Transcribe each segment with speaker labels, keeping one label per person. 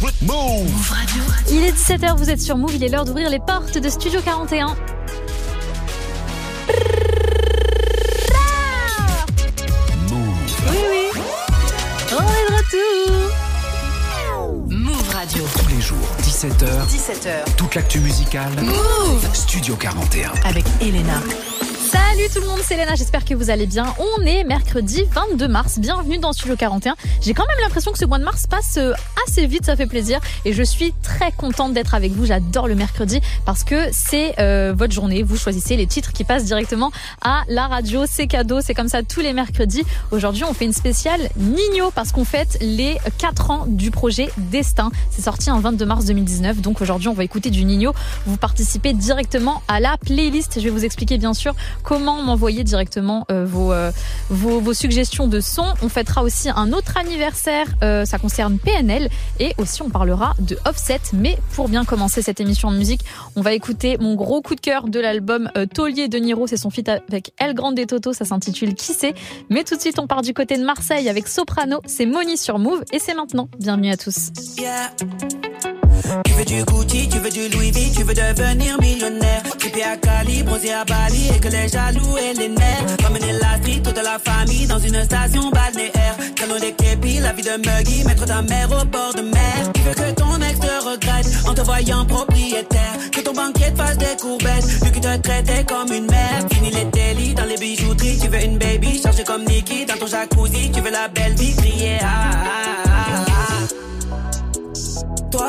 Speaker 1: Move Radio. Il est 17h, vous êtes sur Move, il est l'heure d'ouvrir les portes de Studio 41. Oui, oui. On est de retour.
Speaker 2: Move Radio.
Speaker 3: Tous les jours, 17h.
Speaker 2: 17h.
Speaker 3: Toute l'actu musicale.
Speaker 2: Move
Speaker 3: Studio 41.
Speaker 2: Avec Elena.
Speaker 1: Salut tout le monde, c'est Léna, j'espère que vous allez bien. On est mercredi 22 mars, bienvenue dans Studio 41. J'ai quand même l'impression que ce mois de mars passe euh, assez vite, ça fait plaisir. Et je suis très contente d'être avec vous, j'adore le mercredi parce que c'est euh, votre journée. Vous choisissez les titres qui passent directement à la radio, c'est cadeau, c'est comme ça tous les mercredis. Aujourd'hui on fait une spéciale Nino parce qu'on fête les 4 ans du projet Destin. C'est sorti un 22 mars 2019, donc aujourd'hui on va écouter du Nino. Vous participez directement à la playlist, je vais vous expliquer bien sûr comment m'envoyer directement euh, vos, euh, vos, vos suggestions de sons. On fêtera aussi un autre anniversaire, euh, ça concerne PNL et aussi on parlera de Offset. Mais pour bien commencer cette émission de musique, on va écouter mon gros coup de cœur de l'album Taulier de Niro, c'est son feat avec El Grande Toto, ça s'intitule Qui sait. Mais tout de suite on part du côté de Marseille avec Soprano, c'est Moni sur Move et c'est maintenant. Bienvenue à tous.
Speaker 4: Tu veux du Gucci, tu veux du Louis V, tu veux devenir millionnaire. Trippé à Cali, bronzé à Bali et que les jaloux et les nerfs. Ramener la street, toute la famille dans une station balnéaire. Canon des képis, la vie de Muggy, mettre ta mère au bord de mer. Tu veux que ton ex te regrette en te voyant propriétaire. Que ton banquier te fasse des courbettes, vu qu'il te traitait comme une mère. Fini les délits dans les bijouteries, tu veux une baby, chargée comme Nikki dans ton jacuzzi. Tu veux la belle vie, crier ah, ah, ah.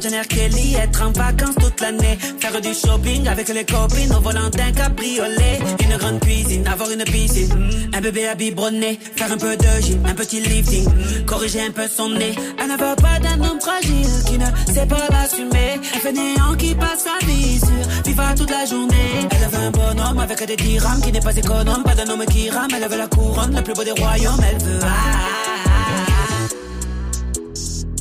Speaker 4: train de vie de John R. Kelly, être en vacances toute l'année. Faire du shopping avec les copines au volant d'un cabriolet. Une grande cuisine, avoir une piscine. Un bébé à biberonner, faire un peu de gym, un petit lifting. Corriger un peu son nez. Elle ne veut pas d'un homme fragile qui ne sait pas l'assumer. Un fainéant qui passe sa vie sur FIFA toute la journée. Elle veut un bonhomme avec des dirhams qui n'est pas économe. Pas d'un homme qui rame, elle veut la couronne, le plus beau des royaumes. Elle veut. Ah,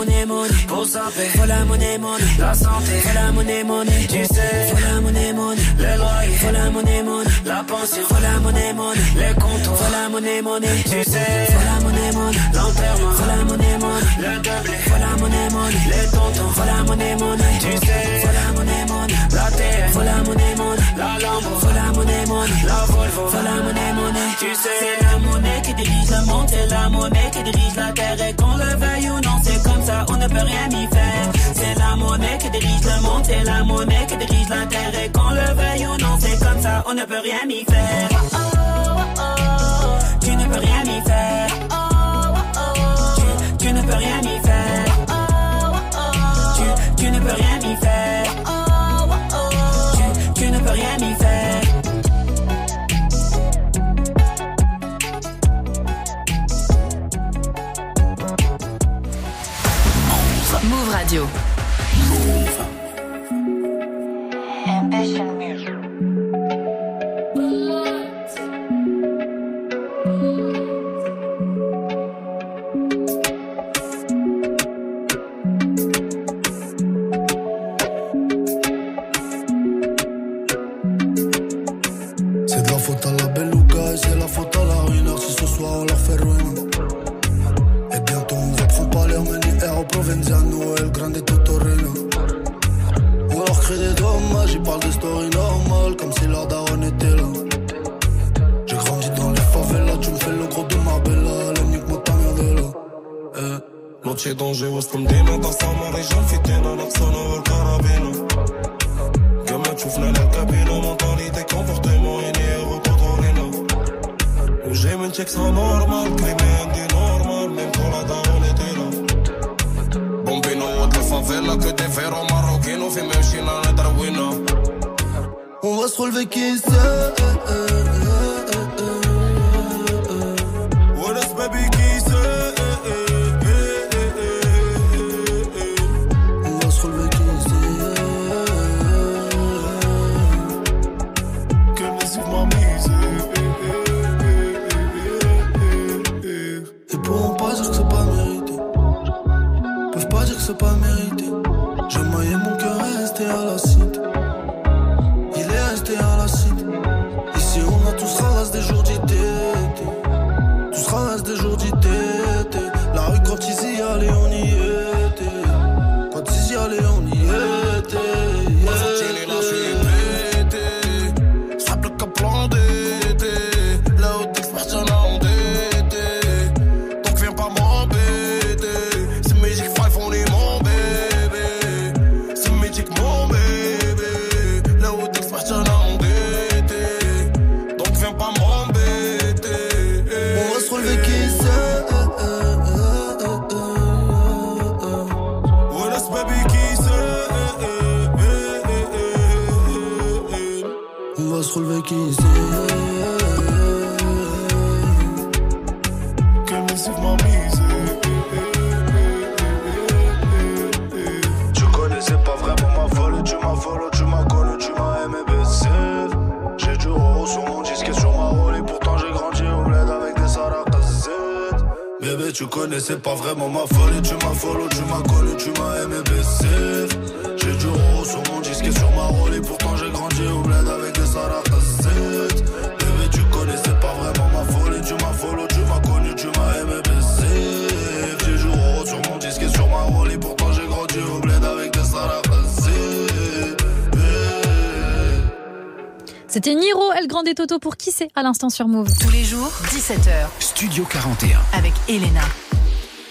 Speaker 4: monnaie, monnaie pour santé. Faut la monnaie, monnaie la santé. Faut la monnaie, monnaie tu sais. Faut la monnaie, monnaie le loyer. Faut la monnaie, monnaie la pension. Faut la monnaie, monnaie les comptes. Faut la monnaie, monnaie tu sais. Faut la monnaie, monnaie l'enterrement. Faut la monnaie, monnaie le doublé. Faut la monnaie, monnaie les tontons. Faut la monnaie, monnaie tu sais. Faut la monnaie, monnaie Faut la monnaie, la Lambo. Faut la monnaie, la Volvo. Faut la monnaie, tu sais. C'est la monnaie qui dirige le monde. C'est la monnaie qui dirige la terre. Et qu'on le veuille ou non, c'est comme ça, on ne peut rien y faire. C'est la monnaie qui dirige le monde. C'est la monnaie qui dirige la terre. Et qu'on le veuille ou non, c'est comme ça, on ne peut rien y faire. Tu ne peux rien y faire.
Speaker 2: Move
Speaker 5: Eh.
Speaker 6: Noche donde وسطمدينة تصامر رجال في تينا نقصنا والكرابينة كما تشوفنا الكابينة مونتاليتي كونفورتيمون يعني روكوتورينا وجاي من تكسا نورمال كريمي عندي نورمال ميم كون لا دارون ايتي لا بومبينو ود الفافيلا كو دي فيرو ماروكينو في ماشينا ندروينا
Speaker 5: On va A tous ramassé des jours d'ité. Tous ramassé des jours Tu connaissais pas vraiment ma folie, tu m'as follow, tu m'as connu, tu m'as aimé baisser. J'ai du euro sur mon disque et sur ma rôle et pourtant j'ai grandi au bled avec des sarakazettes. Bébé, tu connaissais pas vraiment ma folie, tu m'as follow, tu m'as connu, tu m'as aimé baisser. J'ai du euro sur mon disque et sur ma rôle et pourtant j'ai grandi au bled avec des sarakazettes.
Speaker 1: C'était Niro, El Grande et Toto pour qui c'est à l'instant sur Move.
Speaker 2: Tous les jours, 17h,
Speaker 3: Studio 41.
Speaker 2: avec Elena.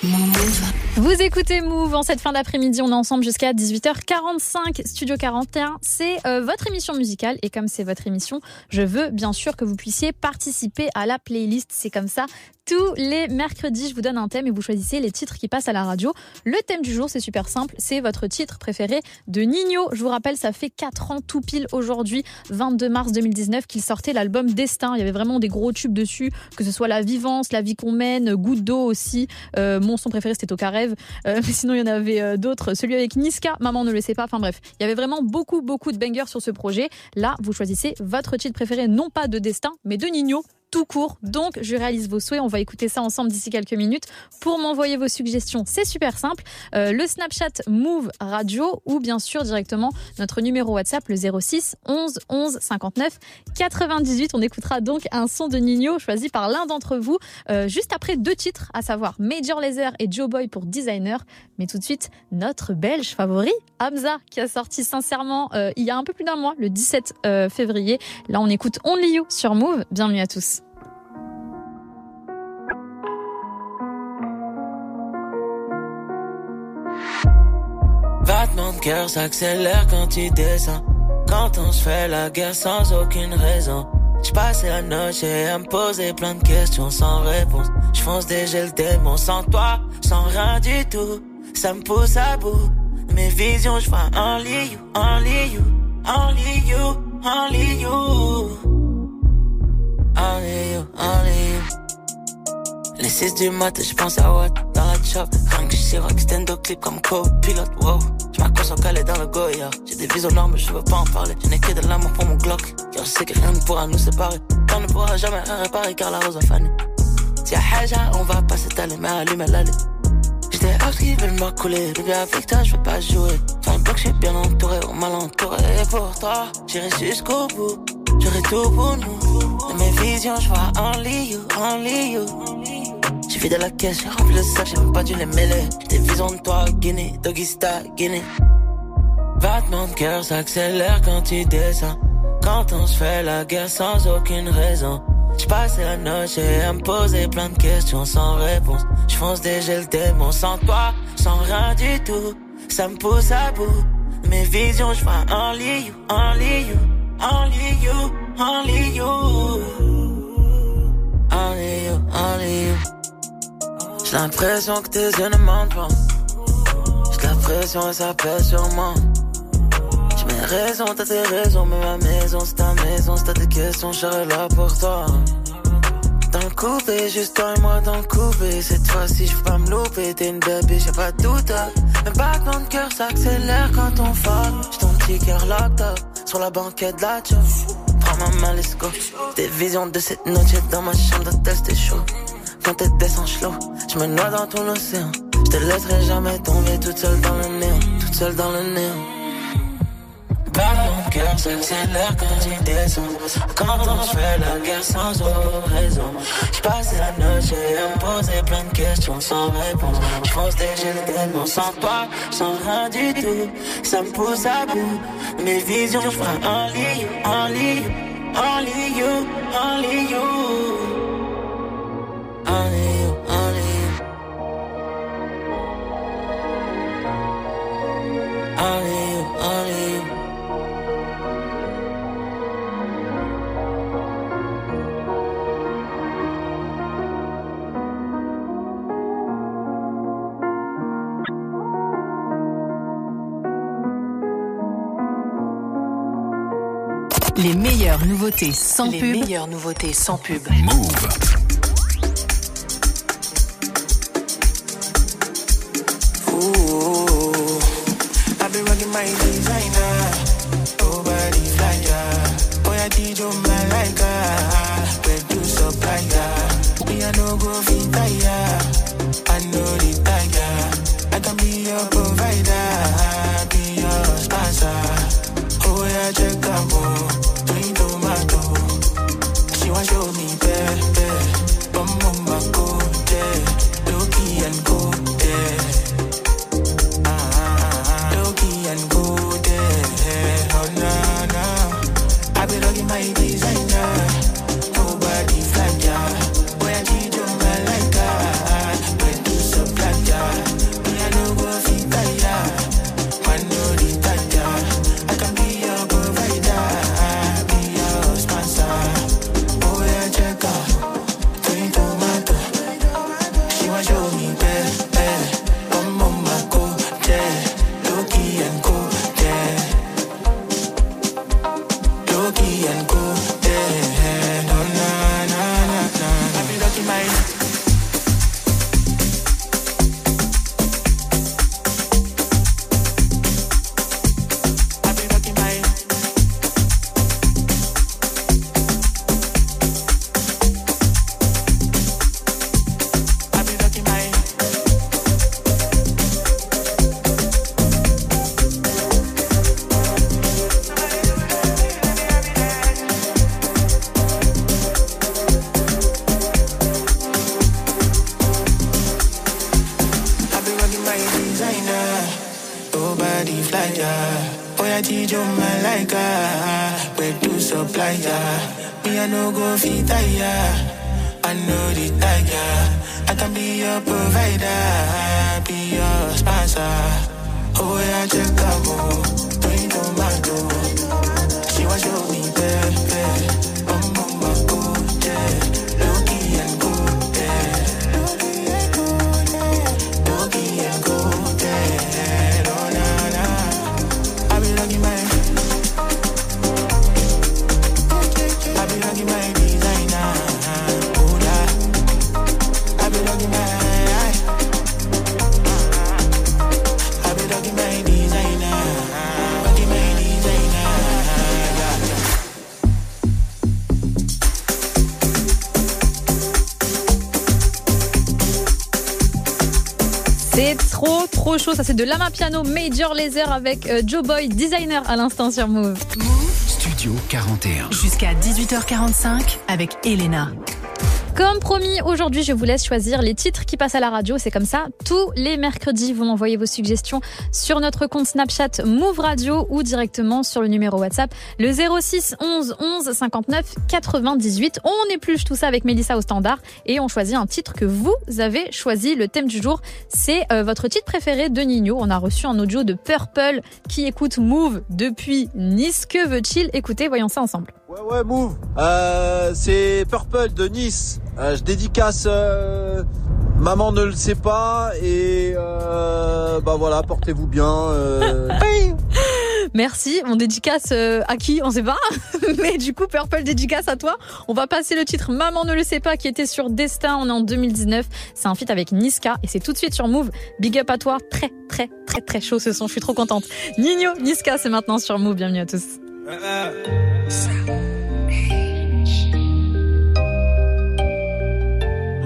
Speaker 2: Move.
Speaker 1: Vous écoutez Move en cette fin d'après-midi, on est ensemble jusqu'à 18h45. Studio 41, c'est euh, votre émission musicale et comme c'est votre émission, je veux bien sûr que vous puissiez participer à la playlist. C'est comme ça. Tous les mercredis, je vous donne un thème et vous choisissez les titres qui passent à la radio. Le thème du jour, c'est super simple, c'est votre titre préféré de Nino. Je vous rappelle, ça fait 4 ans tout pile aujourd'hui, 22 mars 2019, qu'il sortait l'album Destin. Il y avait vraiment des gros tubes dessus, que ce soit La Vivance, La Vie qu'on mène, Goutte d'eau aussi. Euh, mon son préféré, c'était Au. Euh, sinon, il y en avait euh, d'autres. Celui avec Niska, Maman ne le sait pas. Enfin bref, il y avait vraiment beaucoup, beaucoup de bangers sur ce projet. Là, vous choisissez votre titre préféré, non pas de Destin, mais de Nino tout court. Donc, je réalise vos souhaits. On va écouter ça ensemble d'ici quelques minutes. Pour m'envoyer vos suggestions, c'est super simple. Euh, le Snapchat Move Radio ou bien sûr directement notre numéro WhatsApp, le 06 11 11 59 98. On écoutera donc un son de Nino choisi par l'un d'entre vous euh, juste après deux titres, à savoir Major Lazer et Joe Boy pour Designer. Mais tout de suite, notre belge favori, Hamza, qui a sorti sincèrement euh, il y a un peu plus d'un mois, le 17 euh, février. Là, on écoute Only You sur Move. Bienvenue à tous.
Speaker 7: Battement de cœur s'accélère quand tu descends. Quand on se fait la guerre sans aucune raison. Je passais la noche à me poser plein de questions sans réponse. Je fonce déjà le démon sans toi, sans rien du tout. Ça me pousse à bout. Mes visions, je vois only you, only you, only you, only you. Only. Les 6 du matin, je pense à what dans la chop. Rien que je suis rock, stand clip comme co-pilote, wow. Je m'accroche en calé dans le Goya. J'ai des noires, mais je veux pas en parler. Je n'ai que de l'amour pour mon Glock. Car je sais que rien ne pourra nous séparer. On ne pourra jamais rien réparer car la rose a fané. Si y'a Haja, on va pas s'étaler, mais allume l'allée. J'étais out qui veulent m'accouler. Bébé, avec toi, je veux pas jouer. Faire un bloc, je bien entouré, mal entouré. Et pour toi, j'irai jusqu'au bout. J'aurai tout pour nous. De mes vies visions, je vois only you, only you. J'ai vidé la caisse, j'ai rempli le sac, j'ai même pas dû les mêler. Des visions de toi, Guinée, Doggy Star, Guinée. Battement de cœur s'accélère quand tu descends. Quand on se fait la guerre sans aucune raison. J'passe la noche à me poser plein de questions sans réponse. J'fonce déjà le démon sans toi, sans rien du tout. Ça me pousse à bout. Mes visions, j'vois only you, only you, only you, only you. Only you, only you. J'ai l'impression que tes yeux ne mentent pas. J'ai l'impression et ça pèse sur moi. J'ai mes raisons, t'as tes raisons, mais ma maison c'est ta maison. Si t'as des questions, je là pour toi. Dans le coupé, juste toi et moi dans le coupé. Cette fois-ci, je pas me louper. T'es une baby, j'ai pas de doute. Un battement de cœur s'accélère quand on fuck. J'ai ton petit cœur up sur la banquette de la. Prends ma main, let's go. Des visions de cette noche dans ma chambre d'hôtel, c'était chaud. Quand t'es descend slow, je me noie dans ton océan. Je te laisserai jamais tomber toute seule dans le néant, toute seule dans le néant. Battement de cœur s'accélère quand tu descends. Quand on fait la guerre sans raison. Je passe la noche à me poser plein de questions sans réponse. Je fonce déjà le démon sans toi, sans rien du tout. Ça me pousse à bout. Mes visions, je ferai only you, only you, you, only you. Only you, only you. Only you, only you.
Speaker 2: Les meilleures nouveautés sans
Speaker 8: Les
Speaker 2: pub.
Speaker 8: meilleures nouveautés sans pub.
Speaker 3: Move.
Speaker 6: Show me better.
Speaker 1: Chaud, ça c'est de Lama Piano Major Laser avec euh, Joe Boy Designer à l'instant sur Move.
Speaker 3: Studio Radio 41.
Speaker 2: Jusqu'à 18h45 avec Elena.
Speaker 1: Comme promis, aujourd'hui, je vous laisse choisir les titres qui passent à la radio. C'est comme ça. Tous les mercredis, vous m'envoyez vos suggestions sur notre compte Snapchat Move Radio ou directement sur le numéro WhatsApp, le 06 11 11 59 98. On épluche tout ça avec Mélissa au standard et on choisit un titre que vous avez choisi. Le thème du jour, c'est euh, votre titre préféré de Nino. On a reçu un audio de Purple qui écoute Move depuis Nice. Que veut-il écouter? Voyons ça ensemble.
Speaker 8: Ouais ouais move. Euh, c'est Purple de Nice. Euh, je dédicace euh, Maman ne le sait pas et euh, bah voilà, portez-vous bien. euh.
Speaker 1: Merci. On dédicace euh, à qui On sait pas. Mais du coup, Purple dédicace à toi. On va passer le titre Maman ne le sait pas qui était sur Destin. On est en 2019. C'est un feat avec Niska et c'est tout de suite sur Move. Big up à toi. Très, très, très, très chaud ce son. Je suis trop contente. Nino, Niska, c'est maintenant sur Move. Bienvenue à tous.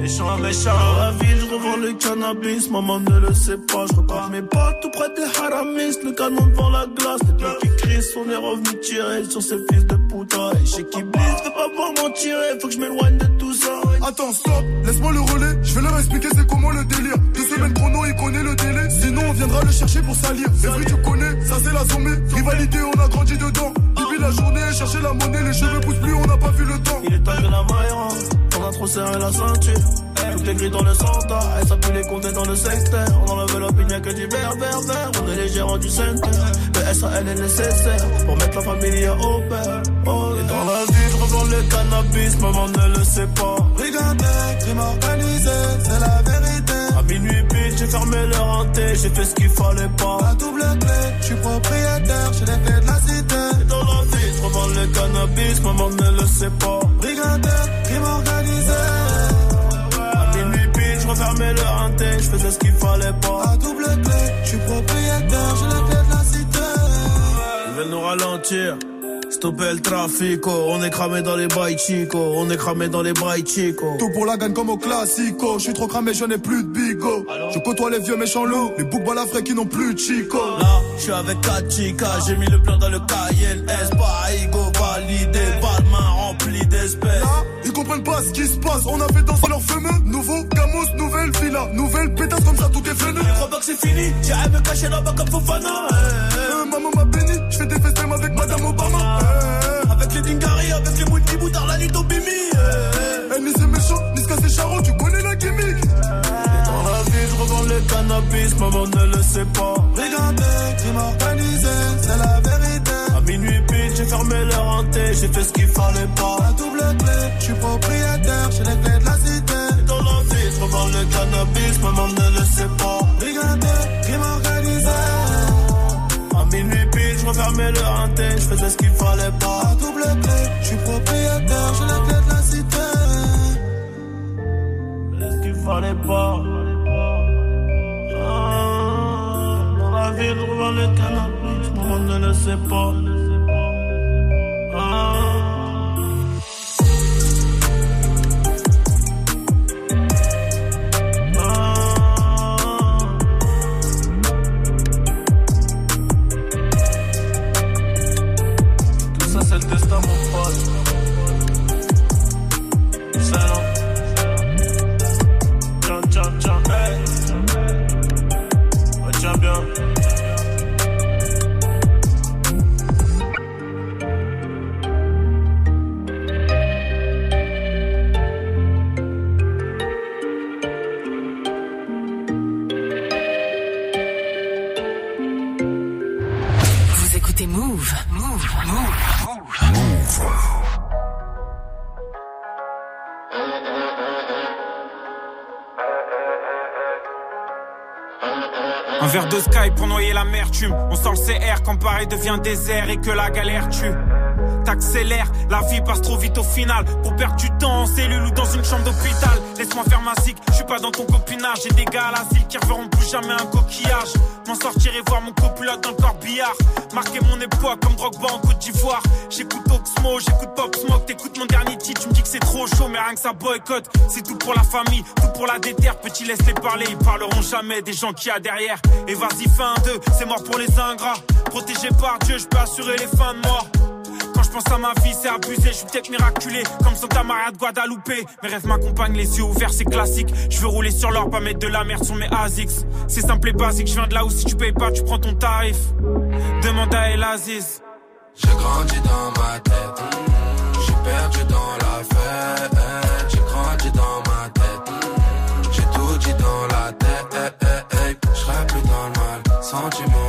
Speaker 9: Méchant, méchant, dans la ville, je revends le cannabis, maman ne le sait pas, je repars mes pas tout près des haramis, le canon devant la glace, les deux qui crient, on est revenu tirer sur ces fils de puta, et chez qui blisse, fais pas voir m'en tirer, faut que je m'éloigne de tout.
Speaker 10: Attends, stop, laisse-moi le relais. Je vais leur expliquer c'est comment le délire. Deux semaines chrono, il connaît le délai. Sinon, on viendra le chercher pour salir. Bruits, tu connais, ça c'est la sommée. Rivalité, on a grandi dedans. Depuis la journée, chercher la monnaie, les cheveux poussent plus, on n'a pas vu le temps.
Speaker 9: Il est temps que la maille on a trop serré la ceinture. Tout est gris dans le centre, elle s'appuie les comptes dans le secteur. On enlève l'opinion que du vert, vert, vert. On est les gérants du centre. Le SAL est nécessaire pour mettre la famille au père. Oh, et dans la vie, revends le cannabis, maman ne le sait pas.
Speaker 10: Brigandais, crime organisé, c'est la vérité.
Speaker 9: À minuit pile, j'ai fermé le renté, j'ai fait ce qu'il fallait pas.
Speaker 10: La double clé, je suis propriétaire, j'ai les clés de la cité.
Speaker 9: Et dans la vie, je revends le cannabis, maman ne le sait pas.
Speaker 10: Brigandais, crime organisé.
Speaker 9: À minuit pile, je refermais le renté, je faisais ce qu'il fallait pas.
Speaker 10: La double clé, je suis propriétaire, j'ai les clés de la cité.
Speaker 9: Ils veulent nous ralentir. Stopper le trafic, on est cramé dans les bails chico, on est cramé dans les bails chico.
Speaker 10: Tout pour la gagne comme au classico. Je suis trop cramé, je n'ai plus de bigot. Je côtoie les vieux méchants loups, les boucs balafrés qui n'ont plus de chico.
Speaker 9: Là, je suis avec Kachika, j'ai mis le plan dans le cahier, S, pas ego validé, pas de main remplie d'espèces.
Speaker 10: Là, ils comprennent pas ce qui se passe. On a fait danser leur fameux. Nouveau Gamos, nouvelle villa. Nouvelle pétasse comme ça, tout est venu.
Speaker 9: Je crois pas que c'est fini, j'irai me cacher là-bas comme Fofana.
Speaker 10: Euh, maman m'a béni, je fais des festins avec
Speaker 9: Avec les Dingari, avec les Mouti Boutard, la nuit au Bimi. eh.
Speaker 10: eh, ni c'est méchant, Niska c'est charron, tu connais la gimmick.
Speaker 9: Dans la vie, je revends le cannabis, maman ne le sait pas.
Speaker 10: Brigandais, crime organisé, c'est la vérité.
Speaker 9: À minuit pile, j'ai fermé le renté, j'ai fait ce qu'il fallait pas.
Speaker 10: La double clé, je suis propriétaire, j'ai les clés de la cité.
Speaker 9: Dans la vie, je revends le cannabis, maman ne le sait pas. Faisais ce qu'il fallait pas.
Speaker 10: La double clé, je suis propriétaire, j'ai les clés de la cité.
Speaker 9: ce qu'il fallait pas. Ah, dans la ville, je revends le cannabis, maman ne le sait pas. Ah.
Speaker 11: Pour noyer l'amertume. On sent le CR quand Paris devient désert et que la galère tue. T'accélères, la vie passe trop vite au final. Pour perdre du temps en cellule ou dans une chambre d'hôpital. Laisse-moi faire ma zig, je suis pas dans ton copinage. J'ai des gars à l'asile qui reverront plus jamais un coquillage. M'en sortir et voir mon copilote dans le corbillard. Marquer mon époque comme Drogba en Côte d'Ivoire. J'écoute Oxmo, j'écoute Pop Smoke. T'écoutes mon dernier titre, tu me dis que c'est trop chaud, mais rien que ça boycotte. C'est tout pour la famille, tout pour la déterre. Petit, laisse-les parler, ils parleront jamais des gens qu'il y a derrière. Et vas-y, fin 2, c'est mort pour les ingrats. Protégé par Dieu, je peux assurer les fins de mort. Je pense à ma vie, c'est abusé. Je suis peut-être miraculé, comme Santa Maria de Guadalupe. Mes rêves m'accompagnent, les yeux ouverts, c'est classique. Je veux rouler sur l'or, pas mettre de la merde sur mes ASICS. C'est simple et basique, je viens de là où si tu payes pas, tu prends ton tarif. Demande à El Aziz.
Speaker 12: J'ai grandi dans ma tête, j'ai perdu dans la fête. J'ai grandi dans ma tête, j'ai tout dit dans la tête. Je plus dans le mal, sentimental,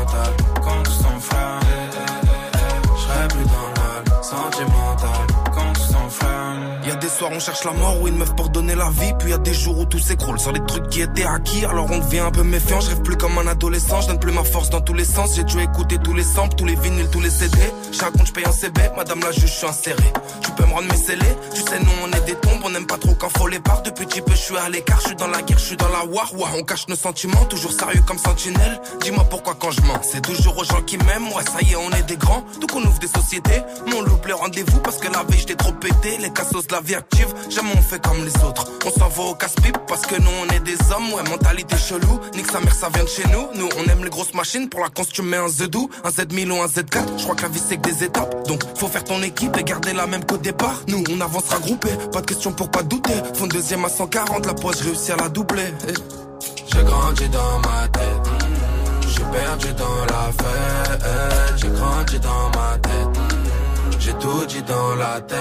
Speaker 13: On cherche la mort ou une meuf pour donner la vie. Puis y a des jours où tout s'écroule sur les trucs qui étaient acquis. Alors on devient un peu méfiant, je rêve plus comme un adolescent. Je donne plus ma force dans tous les sens. J'ai dû écouter tous les samples, tous les vinyles, tous les CD Chaque compte je paye un CB, madame la juge je suis inséré. Tu peux me rendre mes scellés, tu sais nous on est des tombes. On aime pas trop quand faut les barres Depuis petit je suis à l'écart, je suis dans la guerre, je suis dans la war. Ouah, On cache nos sentiments, toujours sérieux comme sentinelle. Dis-moi pourquoi quand je mens, c'est toujours aux gens qui m'aiment. Ouais ça y est on est des grands, donc on ouvre des sociétés. Mon loupe le rendez-vous parce que la veille j'étais trop pété. Les cassos de la vie active, jamais on fait comme les autres. On s'en va au casse-pipe parce que nous on est des hommes Ouais mentalité chelou, nique sa mère ça vient de chez nous. Nous on aime les grosses machines, pour la cons tu mets un Z2 Un Z1000 ou un Z4, je crois que la vie c'est que des étapes. Donc faut faire ton équipe et garder la même qu'au départ. Nous on avancera groupé, pas de question pour pas douter. Fond deuxième à 140, la poche réussi à la doubler.
Speaker 12: J'ai grandi dans ma tête, j'ai perdu dans la fête. J'ai grandi dans ma tête, j'ai tout dit dans la tête.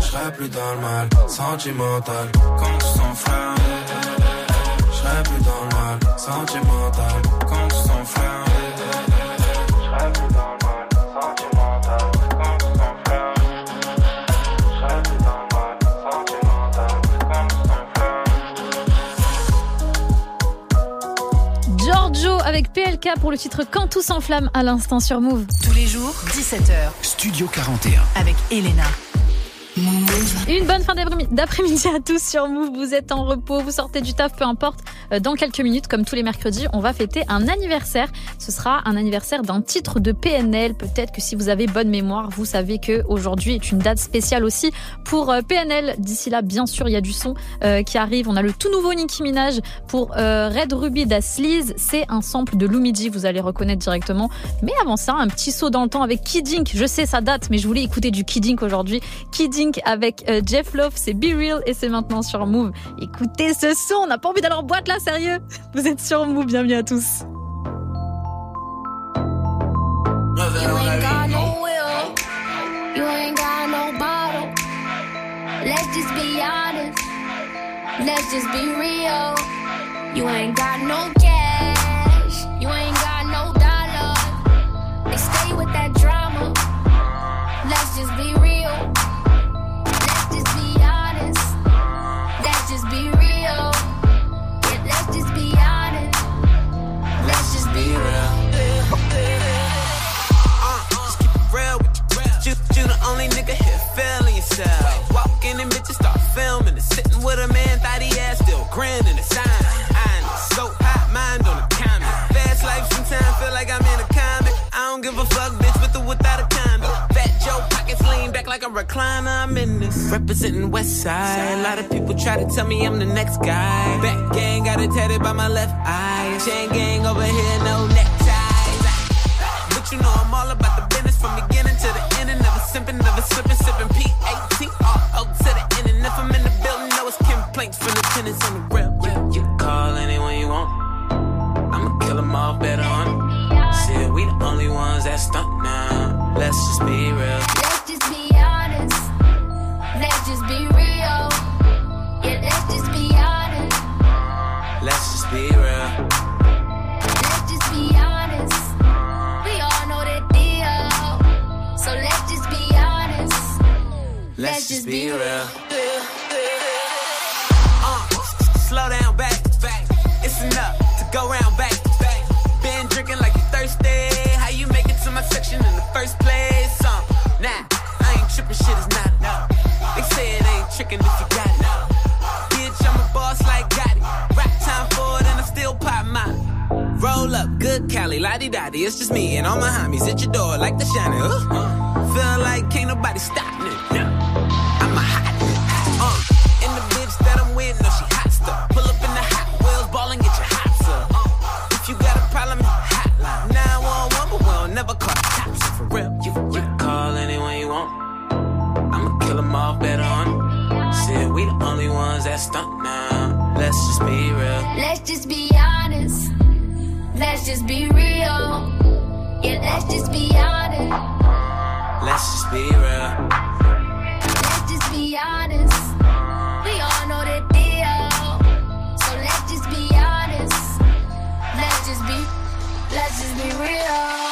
Speaker 12: Je serai plus dans le mal, sentimental, quand tout s'enflamme. Je serai plus dans le mal, sentimental, quand tout s'enflamme.
Speaker 1: Avec PLK pour le titre Quand tout s'enflamme à l'instant sur Move.
Speaker 2: Tous les jours, 17h,
Speaker 3: Studio 41.
Speaker 2: avec Elena.
Speaker 1: Une bonne fin d'après- d'après-midi à tous sur Move. Vous êtes en repos, vous sortez du taf, peu importe. Euh, Dans quelques minutes, comme tous les mercredis, on va fêter un anniversaire. Ce sera un anniversaire d'un titre de PNL. Peut-être que si vous avez bonne mémoire, vous savez que aujourd'hui est une date spéciale aussi pour euh, PNL. D'ici là, bien sûr, il y a du son euh, qui arrive. On a le tout nouveau Nicki Minaj pour Red Ruby da Sleaze. C'est un sample de Lumidji, vous allez reconnaître directement. Mais avant ça, un petit saut dans le temps avec Kid Ink. Je sais, ça date, mais je voulais écouter du Kid Ink aujourd'hui. Ink avec euh, Jeff Love, c'est Be Real et c'est maintenant sur Move. Écoutez ce son, on n'a pas envie d'aller en boîte là, sérieux. Vous êtes sur Move, bienvenue à tous.
Speaker 14: You ain't got no will. You ain't got no bottle. Let's just be honest. Let's just be real. You ain't got no cash. You ain't got no dollar. They stay with that drama. Let's just be real.
Speaker 15: Only nigga here feeling yourself. Walk in and bitches start filming it. Sitting with a man, thought he had still grinning the sign. I'm so hot, mind on the counter. Fast life, sometimes feel like I'm in a comic. I don't give a fuck, bitch, with or without a condom. Fat Joe pockets lean back like a recliner. I'm in this. Representing West Side. A lot of people try to tell me I'm the next guy. Back gang got it tatted by my left eye. Chain gang over here, no neckties. But you know I'm all about the business from the. And slipping, sipping P-A-T-R-O to the end. And if I'm in the building, know it's complaints from the tenants on the real. You, you call anyone you want. I'ma kill them all better on it. Shit, we the only ones that stunt now. Let's just be real. Let's just be real. Uh, slow down, back, back. It's enough to go round, back, back. Been drinking like you thirsty. How you make it to my section in the first place? Um, nah, I ain't tripping, shit is not enough. They say it ain't tricking if you got it. Bitch, I'm a boss like Gotti. Rap time for it and I still pop mine. Roll up, good Cali, lottie dotty. It's just me and all my homies at your door like the shiny. Uh, feel like can't nobody stop was that stunt now. Let's just be real.
Speaker 14: Let's just be honest. Let's just be real. Yeah, let's just be honest.
Speaker 15: Let's just be real.
Speaker 14: Let's just be honest. We all know the deal. So let's just be honest. Let's just be, let's just be real.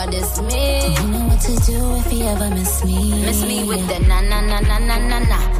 Speaker 16: ever diss me. You know what to do if he ever miss me. Miss me with the na na na na na na na.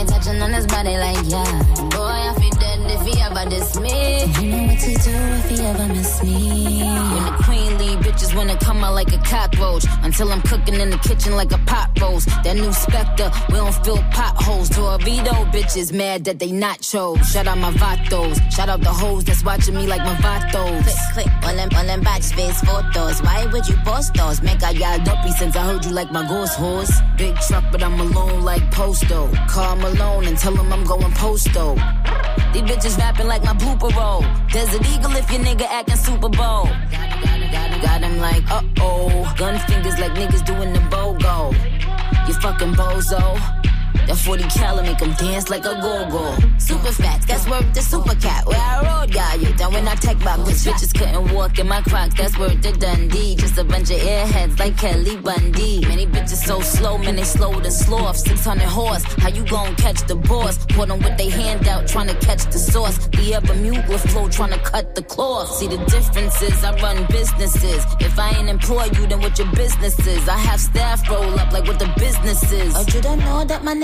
Speaker 16: me touching on his body like yeah. Boy I feel dead if he ever diss me. You know what to do if he ever miss me. When the queen bitches wanna come out like a cockroach. Until I'm cooking in the kitchen like a pot roast. That new Spectre, we don't fill potholes. Torpedo bitches mad that they not chose. Shout out my vatos. Shout out the hoes that's watching me like my vatos. Click, click, all them, all them face photos. Why would you post those? Make I y'all dopey since I heard you like my ghost horse. Big truck, but I'm alone like Posto. Call Malone and tell him I'm going posto. These bitches rapping like my blooper roll. Desert Eagle if your nigga acting Super Bowl. Got him like, uh oh. Gun fingers like niggas doing the BOGO. You fucking bozo. That 40 cal make him dance like a go-go. Super fat, that's worth the super cat. Where I rode, got you. Then when I tech back, bitch, bitches couldn't walk in my crocs. That's worth the Dundee. Just a bunch of airheads like Kelly Bundy. Many bitches so slow, man, they slow to sloth. 600 horse, how you gon' catch the boss? Put them with they hand out, trying to catch the sauce. The ever mute with flow, trying to cut the cloth. See the differences, I run businesses. If I ain't employ you, then what your business is? I have staff roll up like what the business is. Oh, you don't know that my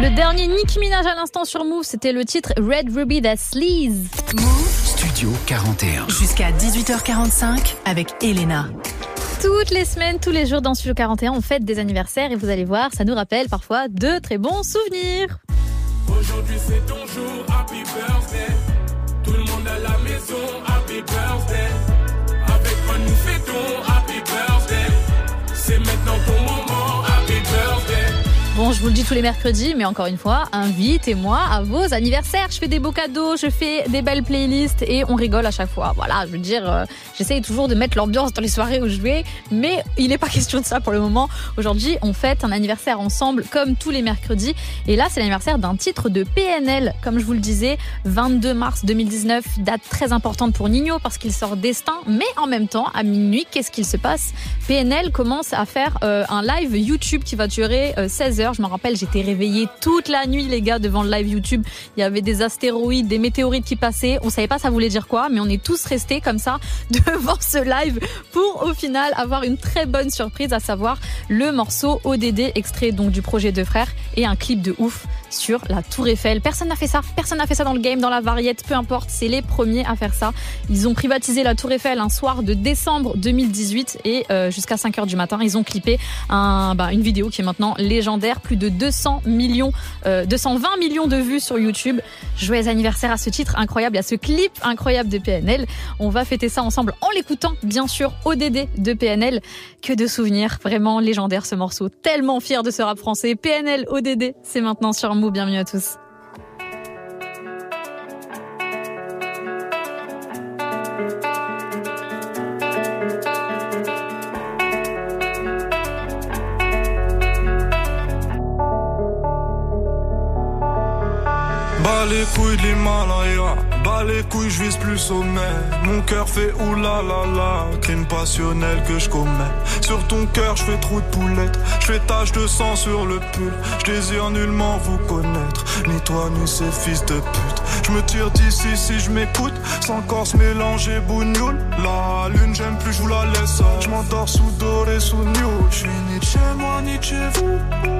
Speaker 1: Le dernier Nicki Minaj à l'instant sur Move, c'était le titre Red Ruby That Sleaze.
Speaker 3: Studio 41.
Speaker 2: Jusqu'à 18h45 avec Elena.
Speaker 1: Toutes les semaines, tous les jours dans Studio 41, on fête des anniversaires et vous allez voir, ça nous rappelle parfois de très bons souvenirs.
Speaker 17: Aujourd'hui c'est ton jour, happy birthday. Tout le monde à la maison, happy birthday.
Speaker 1: Bon, je vous le dis tous les mercredis, mais encore une fois, invitez-moi à vos anniversaires. Je fais des beaux cadeaux, je fais des belles playlists et on rigole à chaque fois. Voilà, je veux dire, euh, j'essaye toujours de mettre l'ambiance dans les soirées où je vais, mais il n'est pas question de ça pour le moment. Aujourd'hui, on fête un anniversaire ensemble comme tous les mercredis. Et là, c'est l'anniversaire d'un titre de PNL, comme je vous le disais, 22 mars 2019, date très importante pour Nino parce qu'il sort Destin, mais en même temps, à minuit, qu'est-ce qu'il se passe? PNL commence à faire euh, un live YouTube qui va durer euh, 16 heures. Je me rappelle, j'étais réveillée toute la nuit, les gars, devant le live YouTube. Il y avait des astéroïdes, des météorites qui passaient. On savait pas ça voulait dire quoi, mais on est tous restés comme ça devant ce live pour au final avoir une très bonne surprise, à savoir le morceau ODD, extrait donc du projet de frères et un clip de ouf sur la Tour Eiffel. Personne n'a fait ça. Personne n'a fait ça dans le game, dans la variette, peu importe. C'est les premiers à faire ça. Ils ont privatisé la Tour Eiffel un soir de décembre 2018 et euh, jusqu'à 5 heures du matin, ils ont clippé un, bah, une vidéo qui est maintenant légendaire. Plus de 200 millions, euh, 220 millions de vues sur YouTube. Joyeux anniversaire à ce titre incroyable, à ce clip incroyable de PNL. On va fêter ça ensemble en l'écoutant, bien sûr, ODD de PNL. Que de souvenirs, vraiment légendaire ce morceau. Tellement fier de ce rap français. PNL, ODD, c'est maintenant sur Mou. Bienvenue à tous.
Speaker 10: Bas les couilles de l'Himalaya, bas les couilles, je vise plus sommet. Mon cœur fait oulala, crime passionnel que je commets. Sur ton cœur, je fais trou de poulette, je fais tache de sang sur le pull. Je désire nullement vous connaître, ni toi ni ces fils de pute. Je me tire d'ici si je m'écoute, sans corps mélanger bougnoule. La lune, j'aime plus, je vous la laisse. Je m'endors sous doré, sous new. Je suis ni chez moi, ni chez vous.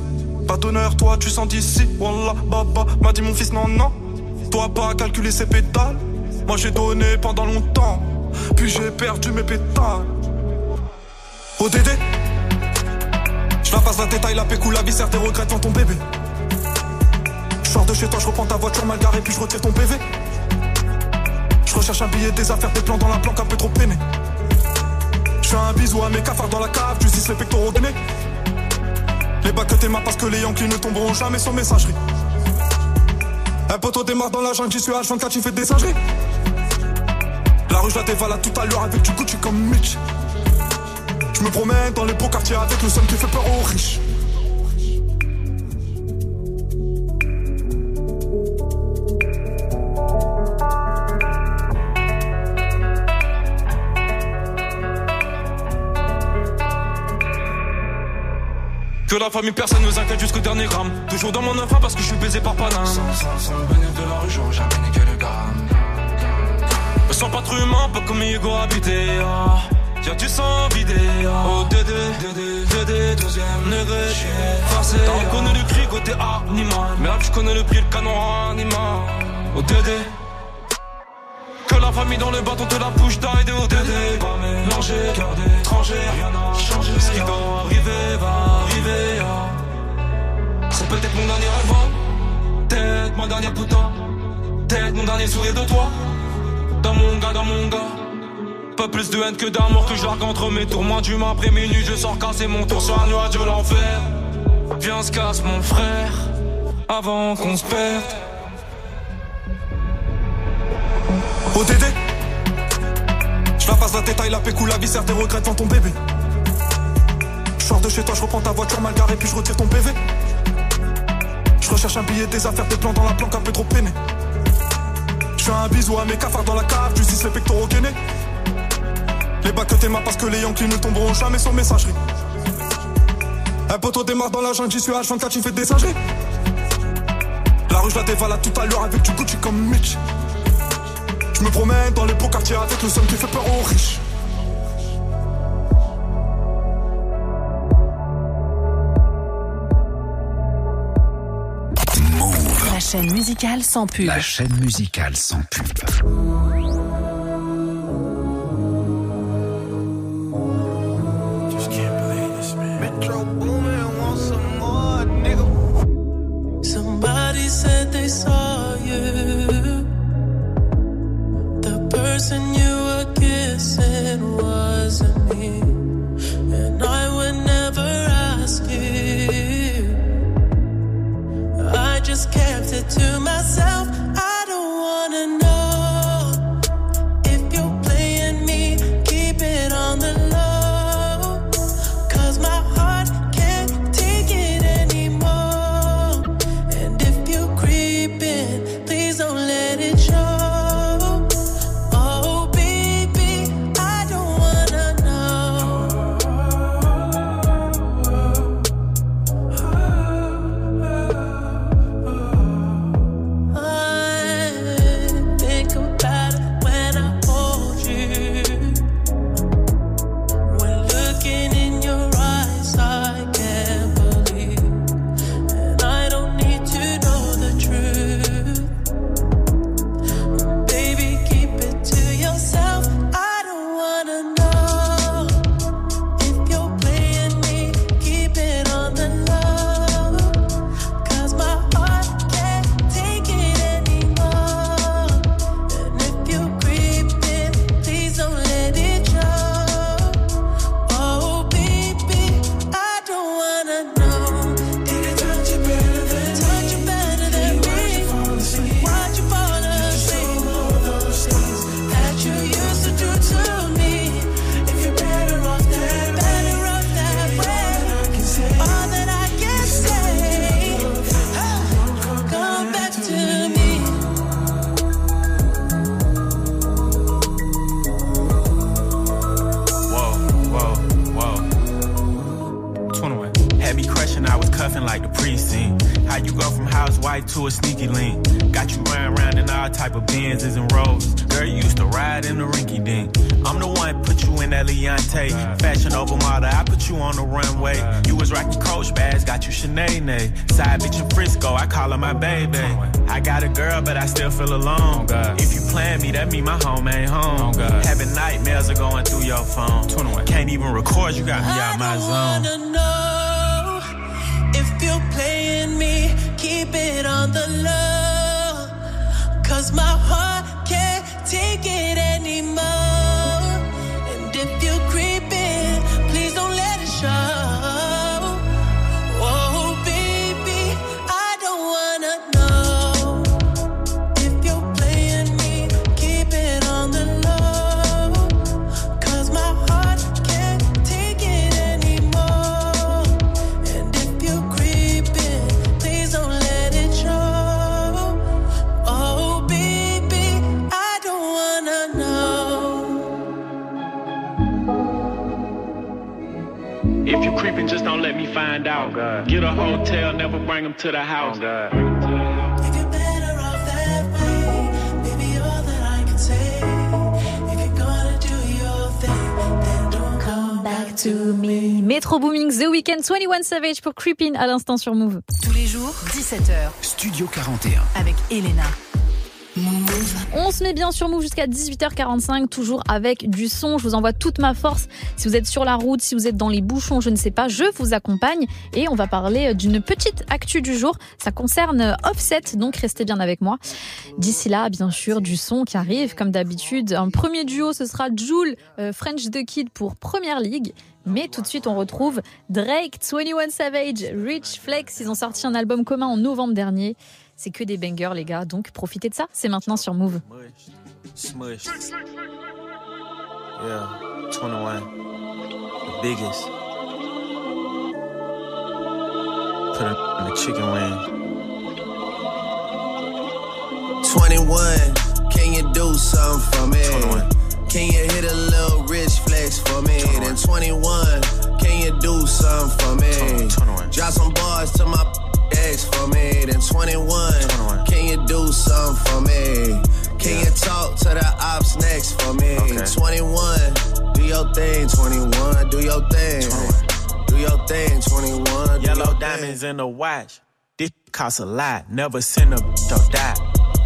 Speaker 10: Pas d'honneur, toi tu sens d'ici. Wallah, baba, m'a dit mon fils, non, non. Toi pas calculer ses pétales. Moi j'ai donné pendant longtemps, puis j'ai perdu mes pétales. ODD, je la passe la détail, la pécou, la viscère, tes regrets devant ton bébé. Je de chez toi, je reprends ta voiture mal garée, puis je retire ton PV. Je recherche un billet, des affaires, des plans dans la planque, un peu trop peiné. Je fais un bisou à mes cafards dans la cave, tu les pectoraux gainés. Les bacs que t'es parce que les Yankees ne tomberont jamais sans messagerie. Un poteau démarre dans la jungle, j'y suis H24, tu fais des singeries. La rue, je la dévalade tout à l'heure avec du Gucci comme Mitch. Je me promène dans les beaux quartiers avec le seum qui fait peur aux riches.
Speaker 18: Que la famille, personne ne nous inquiète jusqu'au dernier gramme. Toujours dans mon enfant parce que je suis baisé par Paname.
Speaker 19: Sans, sans, sans de la rue, j'aurais jamais niqué le gramme.
Speaker 18: Me sens pas trop humain, pas comme Hugo habité. Ah. Y'a du sang vidé. Ah. Oh Dédé, Dédé, Dédé, deuxième degré. Forcé. T'as reconnu le cri côté animal. Merde, je connais le prix, le canon animal. Oh Dédé. Que la famille dans le bâton te la bouche d'aider au Dédé. Pas mélangé, cœur d'étranger, rien n'a changé. Ce qui doit arriver va ah. Peut-être mon dernier hein. peut-être mon dernier putain, peut-être mon dernier sourire de toi. Dans mon gars, dans mon gars. Pas plus de haine que d'amour que je entre mes tours. Moins d'humain après minuit, je sors casser mon tour sur un nuage de l'enfer. Viens, se casse mon frère, avant qu'on se perde.
Speaker 10: ODD, je la passe la détail, la pécou, la viscère, tes regrets devant ton bébé. Je sors de chez toi, je reprends ta voiture mal garée, puis je retire ton PV. Je recherche un billet, des affaires, des plans dans la planque, un peu trop peiné. Je fais un bisou à mes cafards dans la cave, tu les pectoraux gainés. Les bacs que t'es parce que les Yankees ne tomberont jamais sans messagerie. Un poteau démarre dans la jungle, j'y suis H24, tu fais des singeries. La rue, je la dévalade tout à l'heure avec du Gucci comme Mitch. Je me promène dans les beaux quartiers avec le seum qui fait peur aux riches.
Speaker 20: La chaîne musicale sans pub.
Speaker 21: The low. Cause my heart
Speaker 11: find out. Get a hotel, never bring them to the house.
Speaker 21: If you're better off that way, baby, all that I can say. If you're gonna do your thing, then don't come back to me.
Speaker 1: Metro Booming, The Weeknd, 21 Savage pour Creepin à l'instant sur Move.
Speaker 2: Tous les jours, 17h.
Speaker 20: Studio 41.
Speaker 2: Avec Elena.
Speaker 1: On se met bien sur Move jusqu'à 18h45, toujours avec du son. Je vous envoie toute ma force. Si vous êtes sur la route, si vous êtes dans les bouchons, je ne sais pas, je vous accompagne. Et on va parler d'une petite actu du jour. Ça concerne Offset, donc restez bien avec moi. D'ici là, bien sûr, du son qui arrive, comme d'habitude. Un premier duo, ce sera Joule, euh, French The Kid pour Première League. Mais tout de suite, on retrouve Drake, 21 Savage, Rich Flex. Ils ont sorti un album commun en novembre dernier. C'est que des bangers, les gars. Donc profitez de ça. C'est maintenant sur Move.
Speaker 11: Smushed. Yeah, 21. The biggest. Put a in the chicken wing.
Speaker 22: 21, can you do something for me? Can you hit a little rich flex for me? Then 21, can you do something for me? Drop some bars to my ex for me. Then 21, can you do something for me? Can you talk to the ops next for me? 21, do your thing, 21, do your thing. Do your thing, 21.
Speaker 11: Yellow diamonds in the watch. This
Speaker 15: cost a lot. Never send a though die.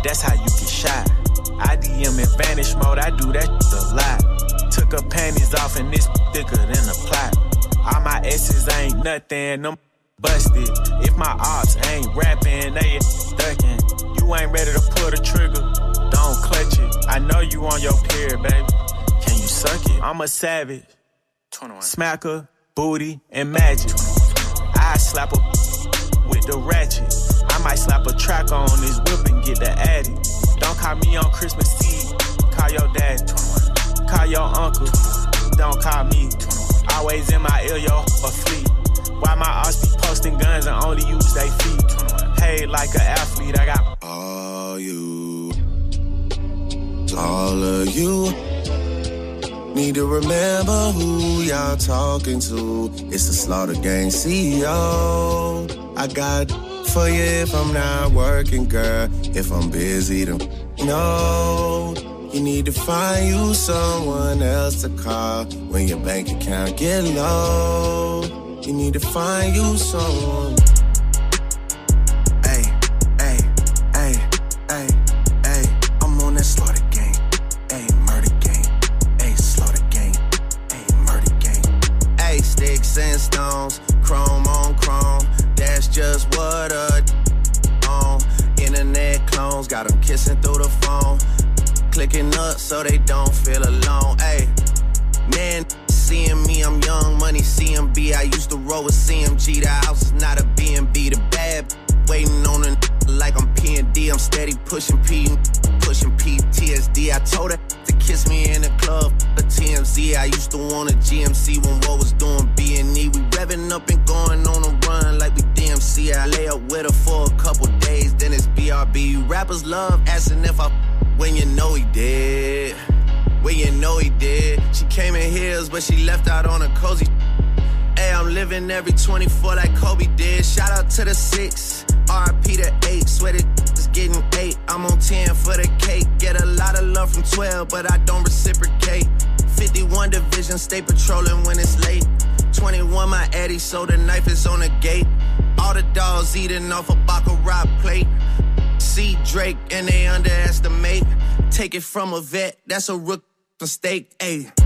Speaker 15: That's how you get shot. I DM in vanish mode, I do that a lot. Took her panties off and this thicker than a plot. All my S's ain't nothing, them busted. If my ops ain't rapping, they ducking. You ain't ready to pull the trigger, don't clutch it. I know you on your period, baby. Can you suck it? I'm a savage. Smacker, booty, and magic. I slap her with the ratchet. I might slap a track on this whip and get the addy. Don't call me on Christmas Eve. Call your dad. Call your uncle. Don't call me. Always in my ear, yo, a fleet. Why my ops be posting guns and only use they feet? Paid like an athlete, I got
Speaker 22: all you, all of you. Need to remember who y'all talking to. It's the Slaughter Gang CEO. I got for you if I'm not working, girl. If I'm busy, then no. You need to find you someone else to call when your bank account get low. You need to find you someone. Hey, hey, hey, hey, hey. I'm on that slaughter gang. Hey, murder gang. Hey, slaughter gang. Hey, murder gang. Hey, sticks and stones, chrome on chrome. That's just what a on. Internet clones got them kissing through the phone. Clicking up so they don't every 24 like Kobe did. Shout out to the six, RP to eight. Sweated is getting eight. I'm on 10 for the cake. Get a lot of love from 12, but I don't reciprocate. 51 division, stay patrolling when it's late. 21, my Eddie, so the knife is on the gate. All the dogs eating off a Baccarat plate. See Drake and they underestimate. Take it from a vet, that's a rook mistake. Ayy.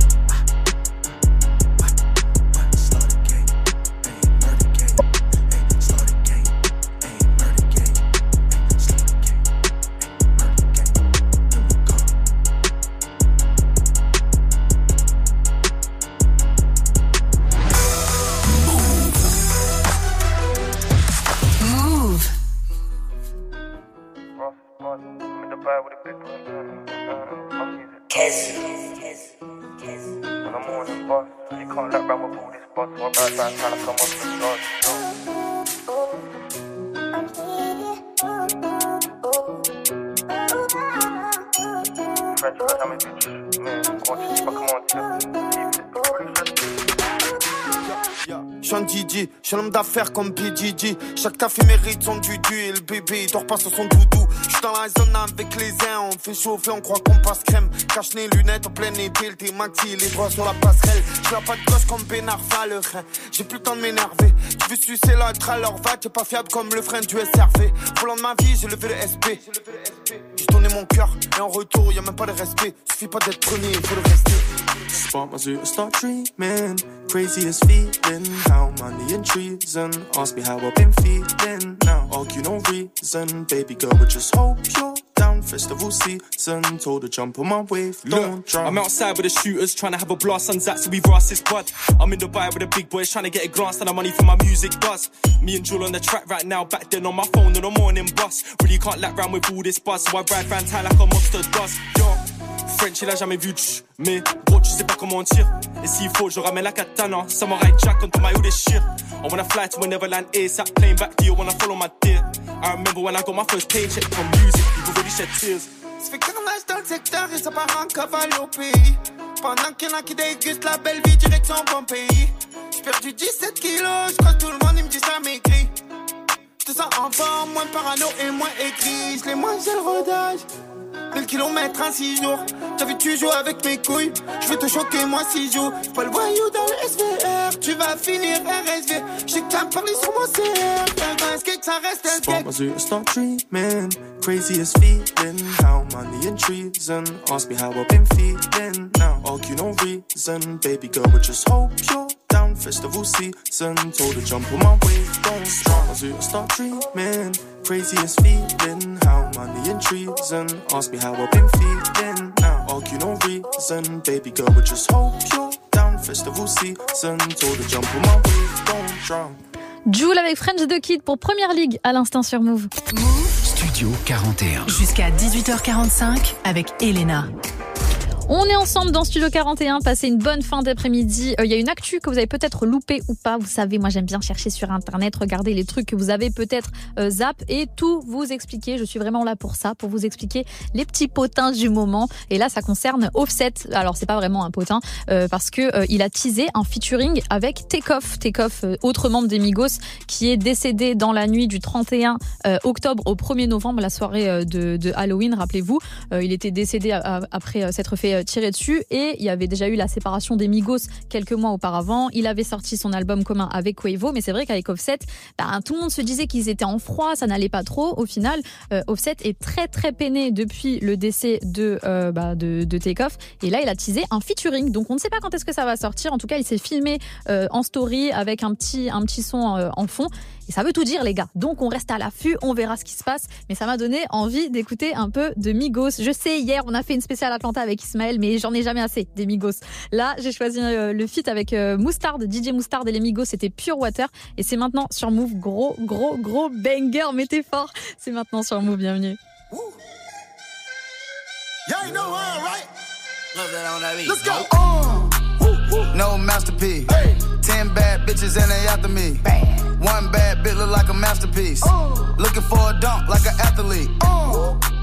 Speaker 23: J'suis un d'affaires comme PGG. Chaque café mérite son dudu et le bébé il dort pas sur son doudou. J'suis dans la zone avec les uns, on fait chauffer, on croit qu'on passe crème. Cache les lunettes en plein été, le maxi, les doigts sur la passerelle. J'l'ai pas de gosse comme Benarfa, le rein. J'ai plus le temps de m'énerver. Tu veux sucer l'autre, alors va, t'es pas fiable comme le frein du SRV. Volant de ma vie, j'ai levé le SP. J'ai donné mon cœur, et en retour, y'a même pas de respect. Suffit pas d'être premier, faut le rester.
Speaker 24: Spark my zoo, start dreaming. Craziest feeling. How money and treason. Ask me how I've been feeling. Now argue no reason. Baby girl, but just hope you're Festival season. Told her jump on my wave. Don't
Speaker 25: Look,
Speaker 24: drown.
Speaker 25: I'm outside with the shooters trying to have a blast on Zach, so we've asked his bud. I'm in Dubai with the big boys trying to get a glance and the money for my music buzz. Me and Jewel on the track right now, back then on my phone in the morning bus. Really can't lap round with all this buzz, so I ride round town like a monster does. Yo, French, il a jamais vu mais gros, tu sais pas comment on tire. Et s'il faut, je ramène la katana. Samurai Jack on my hoodie shit. I wanna fly to a Neverland ASAP, plane back to you, wanna follow my dear. I remember when I got my first paycheck from music, people really shed tears.
Speaker 23: Ça fait carnage dans le secteur et ça part en cavale. Pendant qu'il y en a qui dégustent la belle vie, direction bon pays. J'ai perdu 17 kilos, je tout le monde il me dit ça maigrit. Je te sens en forme, moins parano et moins écrit. Je l'ai moins j'ai le.
Speaker 26: 1000 kilomètres en 6 jours. T'as vu, tu joues avec mes couilles. Je vais te choquer, moi, si joue. Pas le voyou dans le SVR. Tu vas finir RSV. J'ai que t'as parlé sur mon CR. Un skate, ça reste un skate.
Speaker 23: my zoo, start dreaming. Craziest feeling. How money and treason. Ask me how I've been feeling. Now, argue no reason. Baby girl, but just hope you're down. Festival season. Told her jump on my way. Don't start my zoo, start dreaming. Craziest feeling. How money and treason. Ask me how I've been feeling. Now, argue no reason. Baby girl, but just hope you're down. Festival season. Told her jump on my way. Don't drown.
Speaker 1: Joule avec French The Kid pour Première Ligue à l'instant sur Move.
Speaker 3: Studio 41.
Speaker 2: Jusqu'à 18h45 avec Elena.
Speaker 1: On est ensemble dans Studio 41, passez une bonne fin d'après-midi. Euh, Il y a une actu que vous avez peut-être loupé ou pas. Vous savez, moi j'aime bien chercher sur Internet, regarder les trucs que vous avez peut-être euh, et tout vous expliquer. Je suis vraiment là pour ça, pour vous expliquer les petits potins du moment. Et là, ça concerne Offset. Alors c'est pas vraiment un potin euh, parce que euh, il a teasé un featuring avec Takeoff. Takeoff, autre membre des Migos, qui est décédé dans la nuit du 31 euh, octobre au 1er novembre, la soirée de, de Halloween. Rappelez-vous, il était décédé après s'être fait euh, tirer dessus et il y avait déjà eu la séparation des Migos quelques mois auparavant. Il avait sorti son album commun avec Quavo, mais c'est vrai qu'avec Offset, bah, tout le monde se disait qu'ils étaient en froid, ça n'allait pas trop. Au final, euh, Offset est très très peiné depuis le décès de euh, bah, de, de Takeoff et là il a teasé un featuring. Donc on ne sait pas quand est-ce que ça va sortir. En tout cas, il s'est filmé en story avec un petit un petit son en fond et ça veut tout dire les gars. Donc on reste à l'affût, on verra ce qui se passe. Mais ça m'a donné envie d'écouter un peu de Migos. Je sais hier on a fait une spéciale Atlanta avec Ismaël, mais j'en ai jamais assez des Migos. Là j'ai choisi euh, le feat avec euh, Moustard, DJ Moustard et les Migos. C'était Pure Water et c'est maintenant sur Move. Gros gros gros banger. Mettez fort. C'est maintenant sur Move. Bienvenue.
Speaker 26: Yeah, you know why, right?
Speaker 27: Love that on that beat.
Speaker 26: Let's go. Uh, no masterpiece. Ten bad bitches and they after me. One bad bitch look like a masterpiece. Looking for a dunk like an athlete.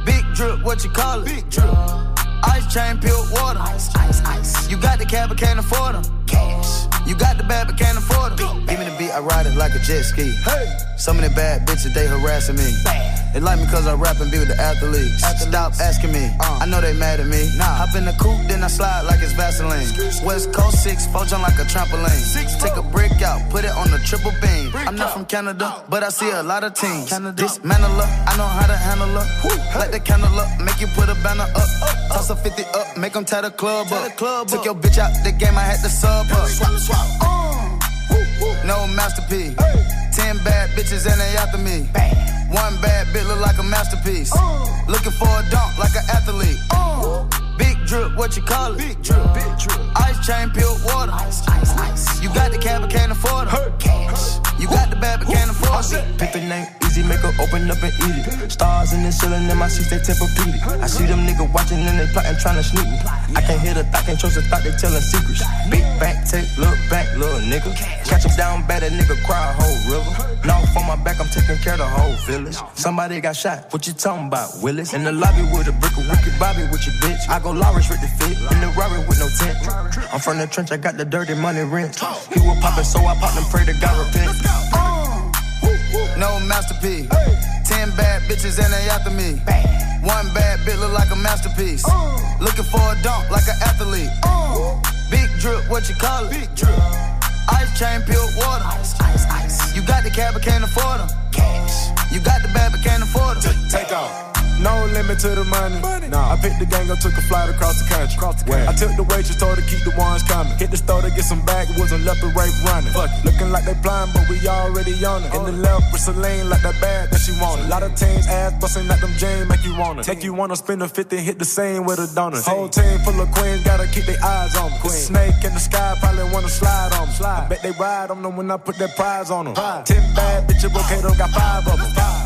Speaker 26: Big drip, what you call it? Big drip. Uh, ice chain, pure water. Ice, ice, ice. You got the cab, but can't afford them. Cash. You got the bad, but can't afford them. Give me the I ride it like a jet ski. Hey. Some of the bad bitches, they harassing me. Bad. They like me cause I rap and be with the athletes. Stop asking me, uh. I know they mad at me. Nah. Hop in the coupe, then I slide like it's Vaseline. West Coast 6, four jump like a trampoline. Six, Take a brick out, put it on the triple beam. I'm not from Canada, but I see a lot of teams. Dismantle her, I know how to handle her. Light the candle up, make you put a banner up. Toss a 50 up, make them tie the club up. Took your bitch out the game, I had to sub her. No masterpiece. Ten bad bitches and they after me. One bad bitch look like a masterpiece. Uh. Looking for a dunk like an athlete. Uh. Big drip, what you call it? Big drip, big drip. Ice chain, pure water. Ice, ice, ice. You got the cab, but can't afford it. Cash. You got the bad, but can't afford it.
Speaker 23: Pick the name, easy, make her open up and eat it. Stars in the ceiling, in my seats, they tempur-pedic. I see them niggas watching and they plotting, trying to sneak me. I can't hear the thought, can't trust the thought, they telling secrets. Big back, take, look back, little nigga. Catch him down bad, that nigga cry a whole river. Now on my back, I'm taking care of the whole village. Somebody got shot, what you talking about, Willis? In the lobby with a brick of wicked Bobby with your bitch. I go Lawrence with the fit, in the Rari with no tent. I'm from the trench, I got the dirty money rent. He was poppin', so I popped and pray to God repent. Uh.
Speaker 26: No masterpiece. Ten bad bitches and they after me. One bad bitch look like a masterpiece. Uh. Looking for a dunk like an athlete. Uh. Big drip, what you call it? Big drip. Ice chain, pure water. Ice, ice, ice. You got the cab, but can't afford them. Cash. You got the bad, but can't afford them.
Speaker 28: Take off. No limit to the money. money. Nah. I picked the gang up, took a flight across the country. Across the country. I took the waitress, told her keep the ones coming. Hit the store to get some backwoods and left the rape running. Fuck it. Looking like they blind, but we already on it. In the left with Celine, like that bag that she wanted. A lot of teams ass busting like them jeans, make you wanna. Take you wanna spend a 50, hit the same with a donut. Whole team full of queens, gotta keep their eyes on me. The snake in the sky probably wanna slide on me. I bet they ride on them when I put that prize on them. Ten bad bitches, okay, got five of them.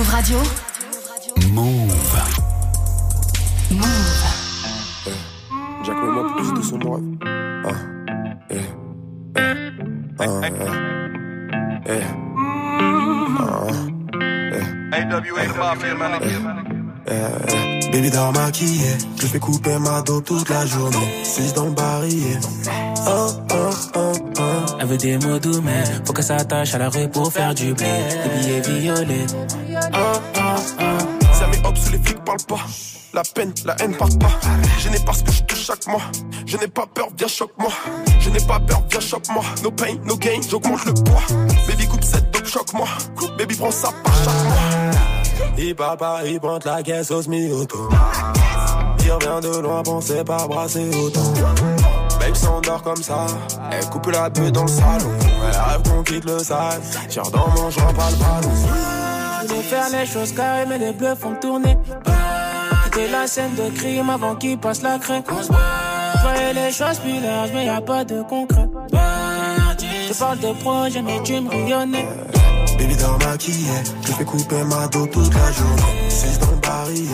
Speaker 2: Radio.
Speaker 14: Move.
Speaker 2: Move.
Speaker 28: Jack, mets-moi plus de son moi. Ah, eh, eh, ah, eh, eh, ah, eh, eh. Baby dort maquillé, je fais couper ma dos toute la journée. 6 dans le barillet? Oh, oh, oh, oh.
Speaker 29: Elle veut des mots doux, mais faut que ça attache à la rue pour faire du blé. Des billets violets.
Speaker 28: Pas. La peine, la haine part pas. Je n'ai pas ce que je touche chaque mois. Je n'ai pas peur, viens choque-moi. Je n'ai pas peur, viens choque-moi. No pain, no gain, j'augmente le poids. Baby coupe cette dope, choque-moi. Baby prends ça par chaque mois. Il parle pas, il pointe la caisse au semi-auto. Il revient de loin, pensez pas brasser autant. Babe s'endort comme ça, elle coupe la pute dans le salon. Elle rêve qu'on quitte le sale. Tire dans mon joint, pas le ballon.
Speaker 29: De faire les choses carrées, mais les bleus font tourner. Quitter la scène de crime avant qu'il passe la craie. Voyez les choses plus larges, mais y a pas de concret. Je parle de projet, mais tu me rayonnais.
Speaker 28: Baby dort maquillé, je fais couper ma dos toute la journée. 6 dans barillet.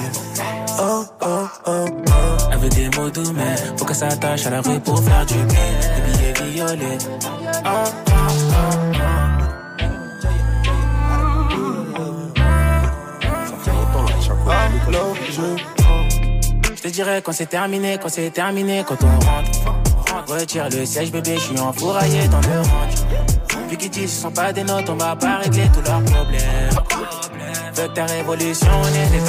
Speaker 28: Oh, oh, oh, oh.
Speaker 29: Elle veut des mots doux, mais faut que ça attache à la rue pour faire du bien. Des billets violets. Oh, oh, oh, Je te dirais quand c'est terminé, quand c'est terminé, quand on rentre. Retire le siège, bébé, je suis enfouraillé dans le range. Vu qu'ils disent ce sont pas des notes, on va pas régler tous leurs problèmes. Fuck ta révolution, on était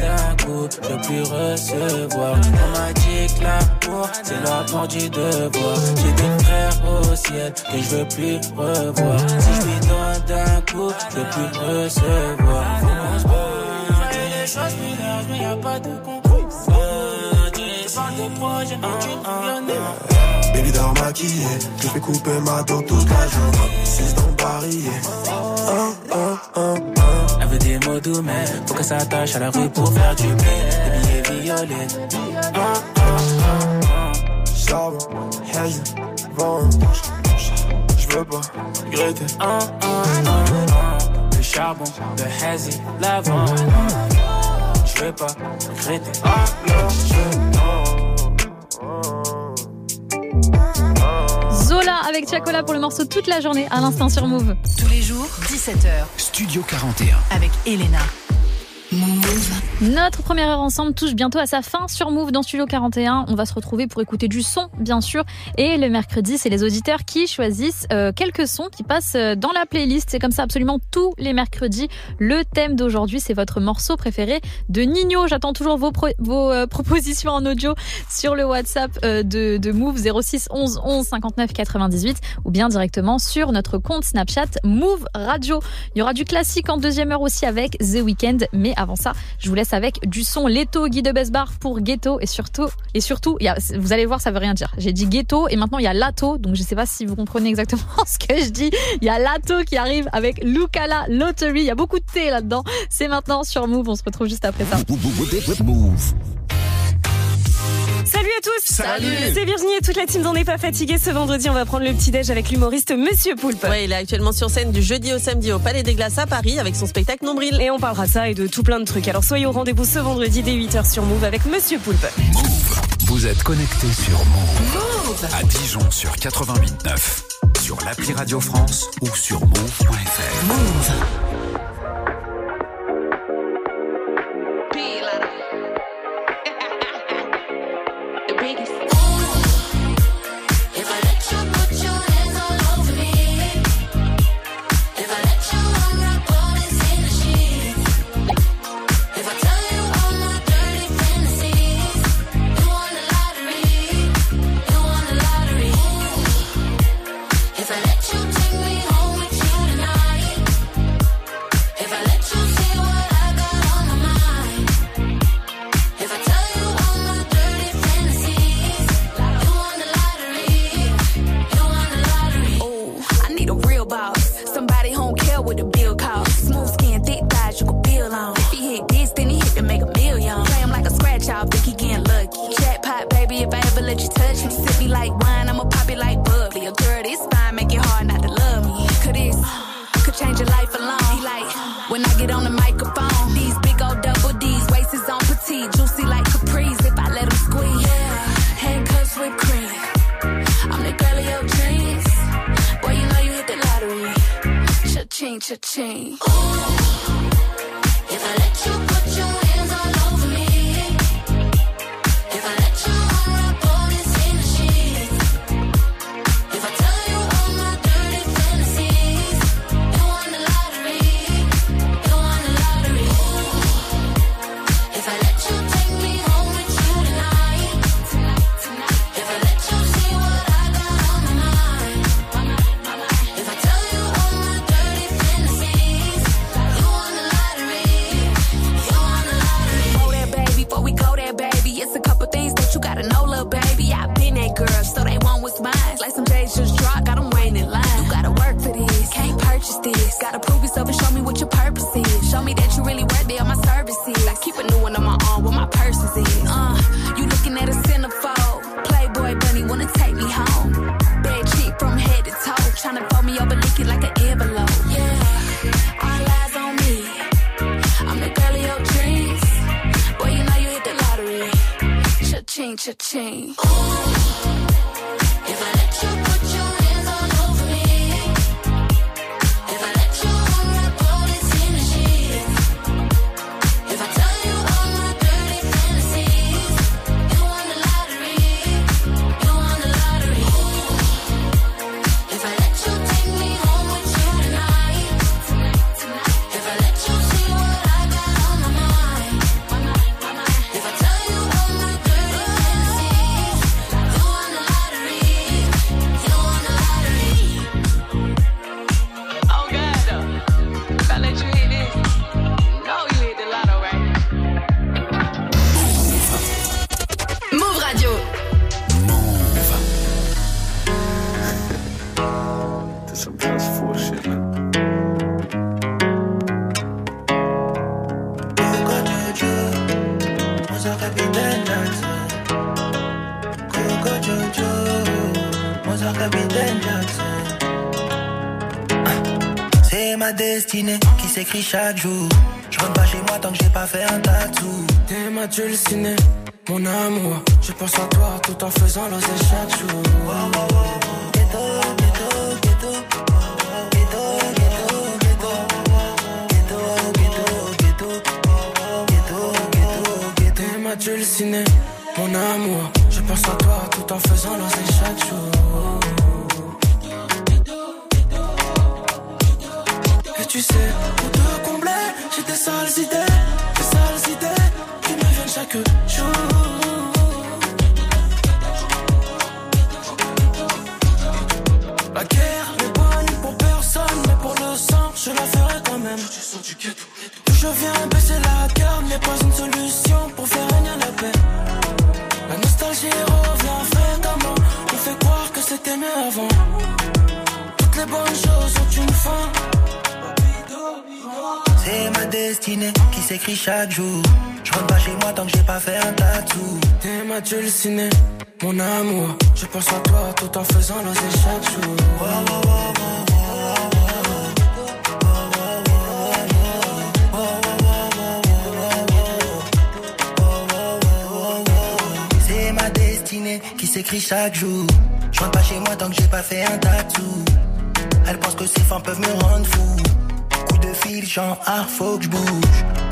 Speaker 29: d'un coup. Je plus recevoir. On m'a dit que l'amour, c'est la mort du devoir. J'ai des frères au ciel que je veux plus revoir. Si je lui donne d'un coup, je veux plus recevoir. Les choses larges, mais y a pas de concours. Je parle de projet, mais tu connais.
Speaker 28: Baby dort maquillé, je fais couper ma dos toute la journée. 6 dans oh.
Speaker 29: Elle veut des mots doux, mais faut que ça attache à la rue pour faire du bien. Des billets violets. Oh, oh, oh, oh.
Speaker 28: Charbon, hazy, vent. Je veux pas regretter.
Speaker 29: Le charbon, le hazy, l'avant. Pas regretter.
Speaker 28: Je-
Speaker 1: Zola avec Chacola pour le morceau toute la journée à l'instant sur Move.
Speaker 2: Tous les jours, 17h.
Speaker 14: Studio 41.
Speaker 2: Avec Elena.
Speaker 1: Notre première heure ensemble touche bientôt à sa fin sur Move dans Studio 41. On va se retrouver pour écouter du son, bien sûr. Et le mercredi, c'est les auditeurs qui choisissent euh, quelques sons qui passent euh, dans la playlist. C'est comme ça absolument tous les mercredis. Le thème d'aujourd'hui, c'est votre morceau préféré de Nino. J'attends toujours vos, vos euh, propositions en audio sur le WhatsApp de, de Move 06 11 11 59 98 ou bien directement sur notre compte Snapchat Move Radio. Il y aura du classique en deuxième heure aussi avec The Weeknd. Mais avant ça, je vous laisse avec du son Leto, Guy de Besbar pour Ghetto et surtout, et surtout, vous allez voir, ça veut rien dire. J'ai dit Ghetto et maintenant il y a Lato, donc je sais pas si vous comprenez exactement ce que je dis. Il y a Lato qui arrive avec Lucala Lottery. Il y a beaucoup de thé là-dedans. C'est maintenant sur Move. On se retrouve juste après ça.
Speaker 3: Salut à tous
Speaker 14: Salut.
Speaker 3: C'est Virginie et toute la team d'On n'est pas fatigué. Ce vendredi, on va prendre le petit-déj avec l'humoriste Monsieur Poulpe.
Speaker 30: Ouais, il est actuellement sur scène du jeudi au samedi au Palais des Glaces à Paris avec son spectacle Nombril.
Speaker 3: Et on parlera de ça et de tout plein de trucs. Alors soyez au rendez-vous ce vendredi dès 8h sur Move avec Monsieur Poulpe.
Speaker 14: Vous êtes connecté sur Move. À Dijon sur 88.9. Sur l'appli Radio France ou sur move.fr. Move.
Speaker 28: s'écrit chaque jour. Je rentre pas chez moi tant que j'ai pas fait un tatou.
Speaker 31: T'es ma ciné, mon amour. Je pense à toi tout en faisant l'osé chaque jour. Wow, wow, wow. Tu le ciné, mon amour, je pense à toi tout en faisant l'osé chaque jour.
Speaker 28: chaque. Je rentre pas chez moi tant que j'ai pas fait un tatou. Elle pense que ces femmes peuvent me rendre fou. Coup de fil, genre, ah, faut que je bouge.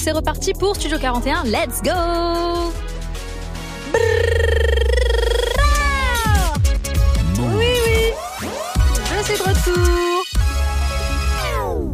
Speaker 28: C'est
Speaker 1: reparti pour Studio 41. Let's go Oui, oui, je suis de retour.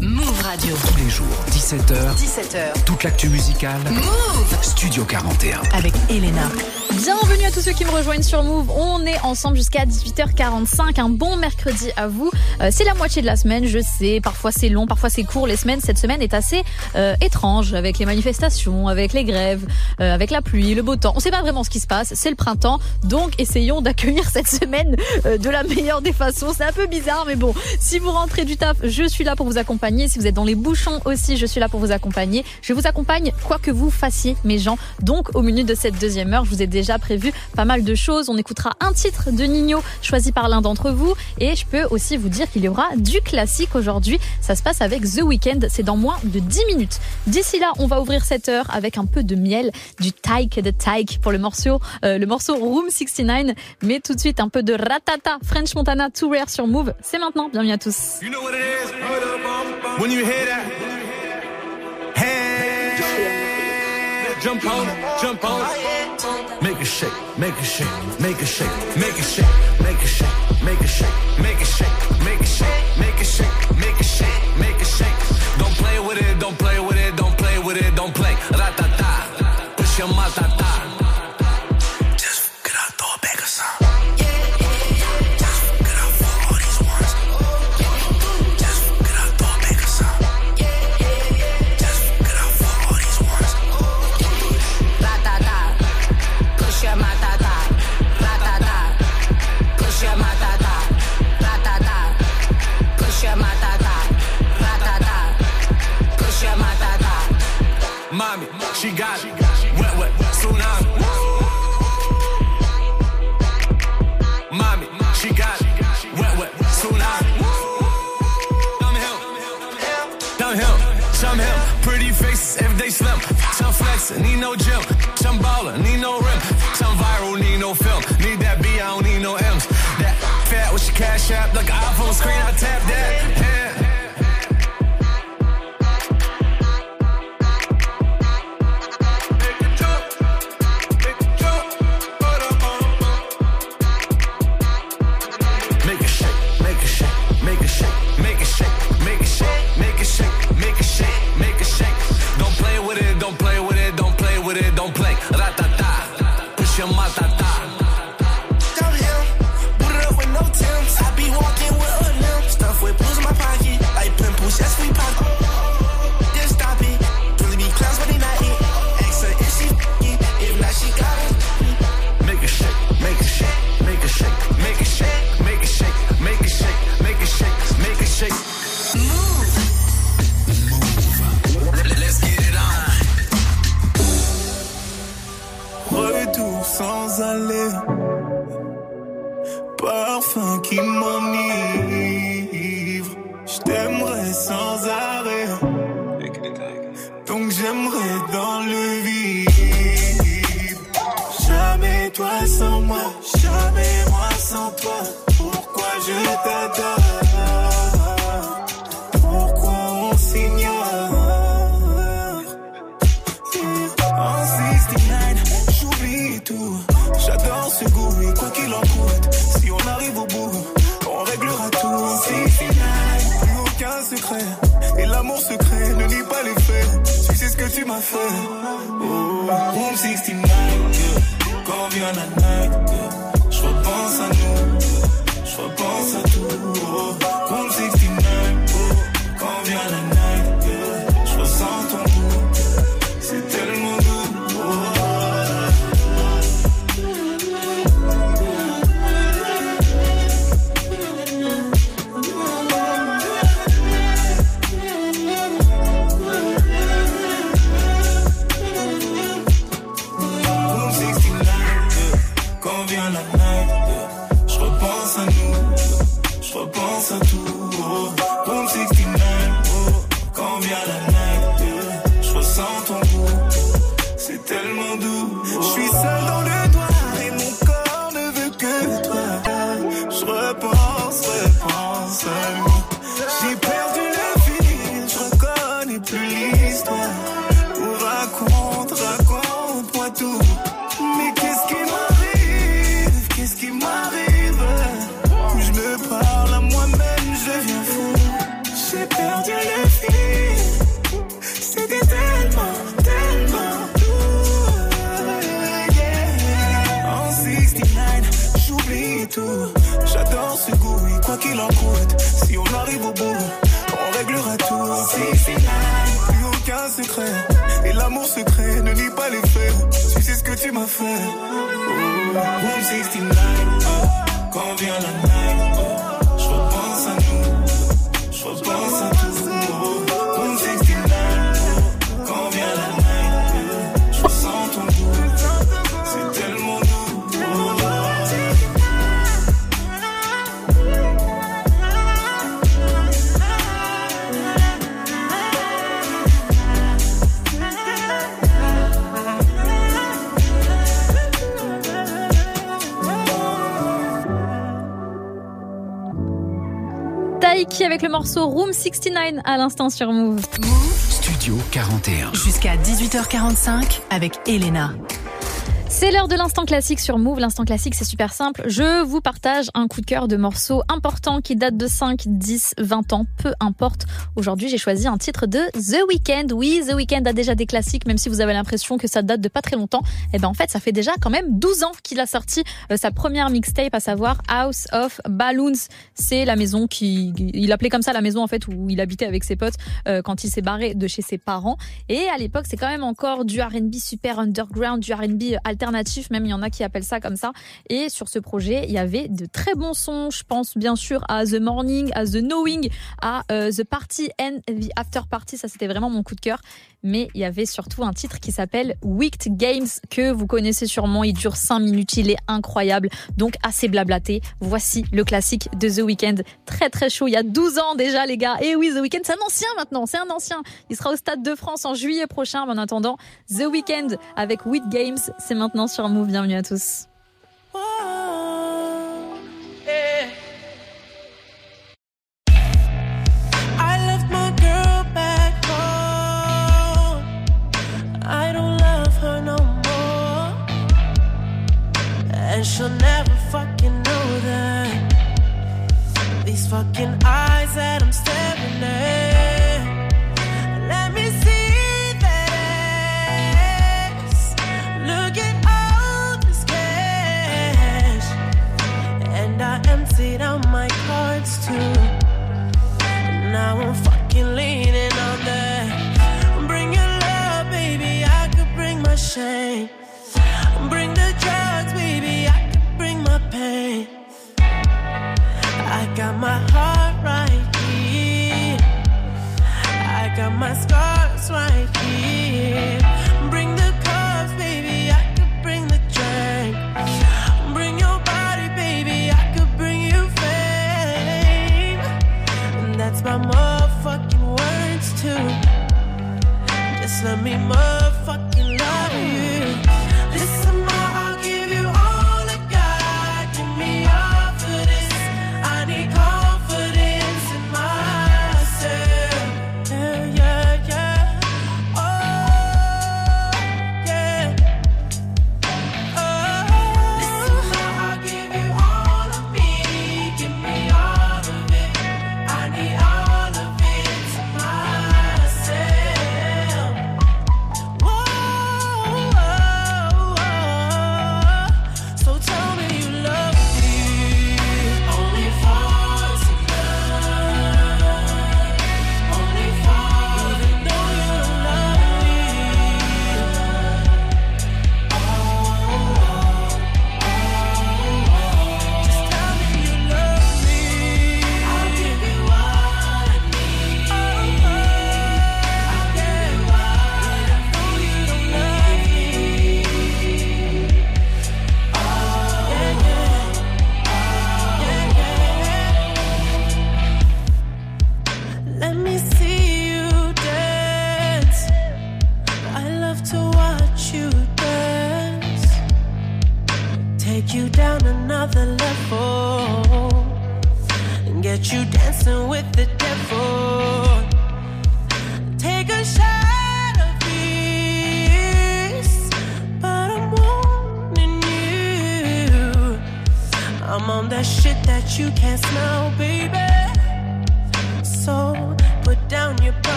Speaker 2: Move Radio.
Speaker 3: Tous les jours, 17h.
Speaker 2: 17h.
Speaker 3: Toute l'actu musicale.
Speaker 2: Move
Speaker 3: Studio 41.
Speaker 2: avec Elena.
Speaker 1: Bienvenue à tous ceux qui me rejoignent sur Move. On est ensemble jusqu'à 18h45. Un bon mercredi à vous. Euh, c'est la moitié de la semaine, je sais. Parfois c'est long, parfois c'est court. Les semaines, cette semaine est assez euh, étrange avec les manifestations, avec les grèves, euh, avec la pluie, le beau temps. On sait pas vraiment ce qui se passe. C'est le printemps, donc essayons d'accueillir cette semaine euh, de la meilleure des façons. C'est un peu bizarre, mais bon. Si vous rentrez du taf, je suis là pour vous accompagner. Si vous êtes dans les bouchons aussi, je suis là pour vous accompagner. Je vous accompagne quoi que vous fassiez, mes gens. Donc au menu de cette deuxième heure, je vous ai déjà prévu pas mal de choses. On écoutera un titre de Nino choisi par l'un d'entre vous. Et je peux aussi vous dire qu'il y aura du classique aujourd'hui. Ça se passe avec The Weeknd. C'est dans moins de 10 minutes. D'ici là, on va ouvrir cette heure avec un peu de miel, du Tyke de Tyke pour le morceau, euh, le morceau Room 69. Mais tout de suite, un peu de Ratata, French Montana, Too Rare sur Move. C'est maintenant. Bienvenue à tous.
Speaker 25: It shake, make it shake, make it shake, make it shake, make it shake, make it shake, make it shake, make it shake, make it shake, make it shake, make it shake. Don't play with it, don't play with it, don't play with it, don't play. Ratata, push your matata. She got it. Wet, wet, tsunami. Mommy, she got it. Wet, wet, tsunami. Downhill, downhill, some him. Pretty faces, flexing, need no gym. Some baller, need no rim. Some viral, need no film. Need that B, I don't need no M's. That fat with your cash app, like an iPhone screen, I tap that.
Speaker 32: J'adore ce goût, oui, quoi qu'il en coûte. Si on arrive au bout, on réglera tout. Si, plus aucun secret. Et l'amour secret ne nie pas les faits. Tu sais ce que tu m'as fait. Oh, Room 69, oh, quand vient la night, oh, je repense à nous. Je repense à tout.
Speaker 1: Avec le morceau Room 69 à l'instant sur Move.
Speaker 3: Studio 41.
Speaker 2: Jusqu'à 18h45 avec Elena.
Speaker 1: C'est l'heure de l'instant classique sur Move. L'instant classique, c'est super simple. Je vous partage un coup de cœur de morceaux importants qui datent de 5, 10, 20 ans, peu importe. Aujourd'hui, j'ai choisi un titre de The Weeknd. Oui, The Weeknd a déjà des classiques, même si vous avez l'impression que ça date de pas très longtemps. Et ben en fait, ça fait déjà quand même 12 ans qu'il a sorti euh, sa première mixtape, à savoir House of Balloons. C'est la maison qui, il appelait comme ça la maison en fait où il habitait avec ses potes euh, quand il s'est barré de chez ses parents. Et à l'époque, c'est quand même encore du R&B super underground, du R&B alternatif, même il y en a qui appellent ça comme ça. Et sur ce projet, il y avait de très bons sons. Je pense bien sûr à The Morning, à The Knowing, à euh, The Party and The After Party. Ça, c'était vraiment mon coup de cœur. Mais il y avait surtout un titre qui s'appelle Wicked Games que vous connaissez sûrement. Il dure 5 minutes, il est incroyable. Donc assez blablaté. Voici le classique de The Weeknd. Très très chaud. Il y a 12 ans déjà les gars. Et oui, The Weeknd, c'est un ancien maintenant. C'est un ancien. Il sera au Stade de France en juillet prochain. Mais en attendant, The Weeknd avec Wicked Games, c'est maintenant sur Move. Bienvenue à tous.
Speaker 20: And she'll never fucking know that. These fucking eyes that I'm staring at. Let me see that. Look at all this cash. And I emptied out my cards too. Now I'm fucking leaning on that. Bring your love, baby. I could bring my shame. I got my heart right here. I got my scars right here. Bring the cups, baby. I could bring the drink. Bring your body, baby. I could bring you fame. And that's my motherfucking words too. Just let me motherfucking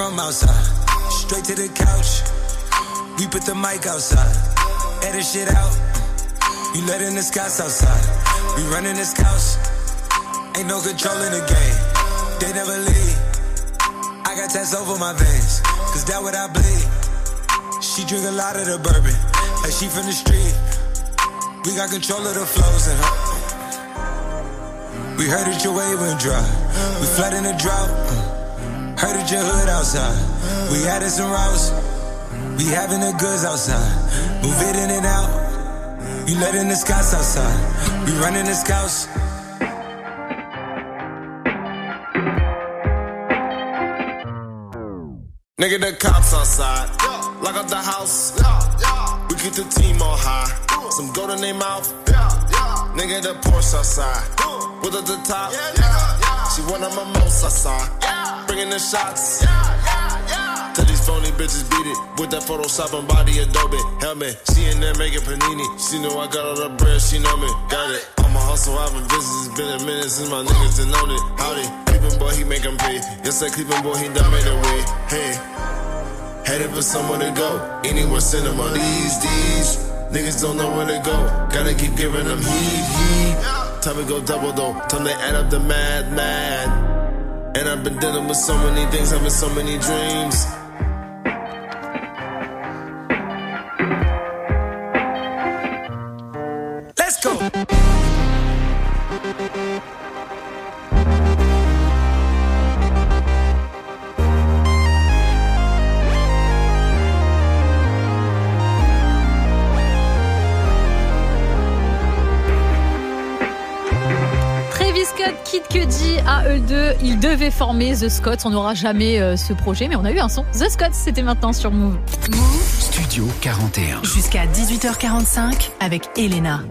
Speaker 33: from outside. Straight to the couch. We put the mic outside. Edit shit out. You letting the scouts outside. We running this house. Ain't no control in the game. They never leave. I got tats over my veins. Cause that what I bleed. She drink a lot of the bourbon. Like she from the street. We got control of the flows in her. We heard that your wave went dry. We flood in the drought. Heard that your hood outside. We added some routes. We having the goods outside. Move it in and out. You letting the scouts outside. We running the scouts.
Speaker 22: Nigga, the cops outside. Lock up the house. We keep the team on high. Some gold in their mouth. Nigga, the Porsche outside. With at the top. She one of my most outside. Bringing the shots. Tell these phony bitches beat it with that Photoshop and body Adobe helmet. She in there making panini. She know I got all the bread. She know me. Got it. I'm a hustle. I've been busy. It's been a minute since my niggas done known it. Howdy. Cleveland boy, he make 'em pay. Yes, that Cleveland boy, he done made a way. Hey. Headed for somewhere to go. Anywhere cinema these days. Niggas don't know where to go. Gotta keep giving them heat, heat. Time to go double though. Time to add up the mad, mad. And I've been dealing with so many things, having so many dreams.
Speaker 1: il devait former The Scots. On n'aura jamais euh, ce projet, mais on a eu un son. The Scots, c'était maintenant sur Move. Move.
Speaker 3: Studio 41.
Speaker 2: Jusqu'à 18h45 avec Elena.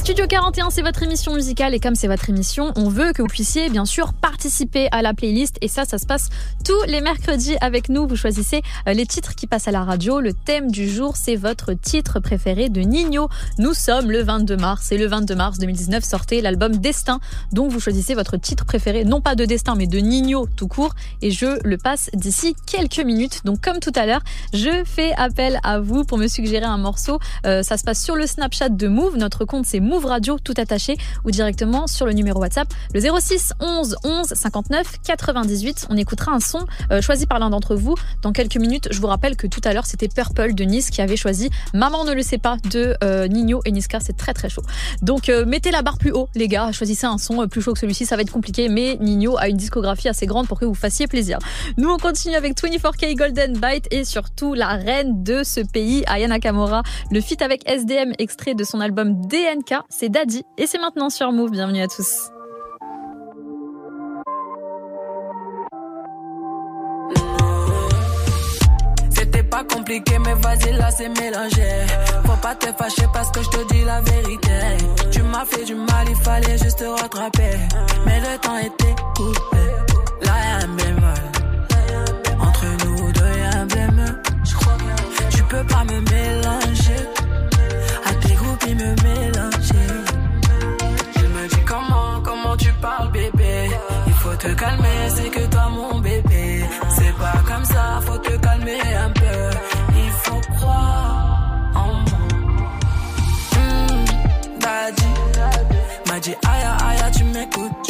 Speaker 1: Studio 41, c'est votre émission musicale et comme c'est votre émission, on veut que vous puissiez bien sûr participer à la playlist et ça, ça se passe tous les mercredis avec nous. Vous choisissez euh, les titres qui passent à la radio. Le thème du jour, c'est votre titre préféré de Nino. Nous sommes le 22 mars et le 22 mars 2019 sortait l'album Destin. Donc vous choisissez votre titre préféré, non pas de Destin mais de Nino tout court et je le passe d'ici quelques minutes. Donc comme tout à l'heure, je fais appel à vous pour me suggérer un morceau. Euh, ça se passe sur le Snapchat de Move. Notre compte c'est Move Radio tout attaché ou directement sur le numéro WhatsApp le 06 11 11 59 98. On écoutera un son euh, choisi par l'un d'entre vous dans quelques minutes. Je vous rappelle que tout à l'heure c'était Purple de Nice qui avait choisi Maman ne le sait pas de euh, Nino et Niska. C'est très très chaud. Donc euh, mettez la barre plus haut les gars. Choisissez un son plus chaud que celui-ci. Ça va être compliqué mais Nino a une discographie assez grande pour que vous fassiez plaisir. Nous on continue avec 24K Golden Byte et surtout la reine de ce pays Ayana Nakamura. Le feat avec SDM extrait de son album DNK c'est Daddy et c'est maintenant sur Move. Bienvenue à tous.
Speaker 4: C'était pas compliqué, mais vas-y, là c'est mélangé. Faut pas te fâcher parce que je te dis la vérité. Tu m'as fait du mal, il fallait juste te rattraper. Mais le temps était te calmer, c'est que toi mon bébé. C'est pas comme ça, faut te calmer un peu. Il faut croire en moi. Hmm, daddy, m'a dit aïe aïe, tu m'écoutes.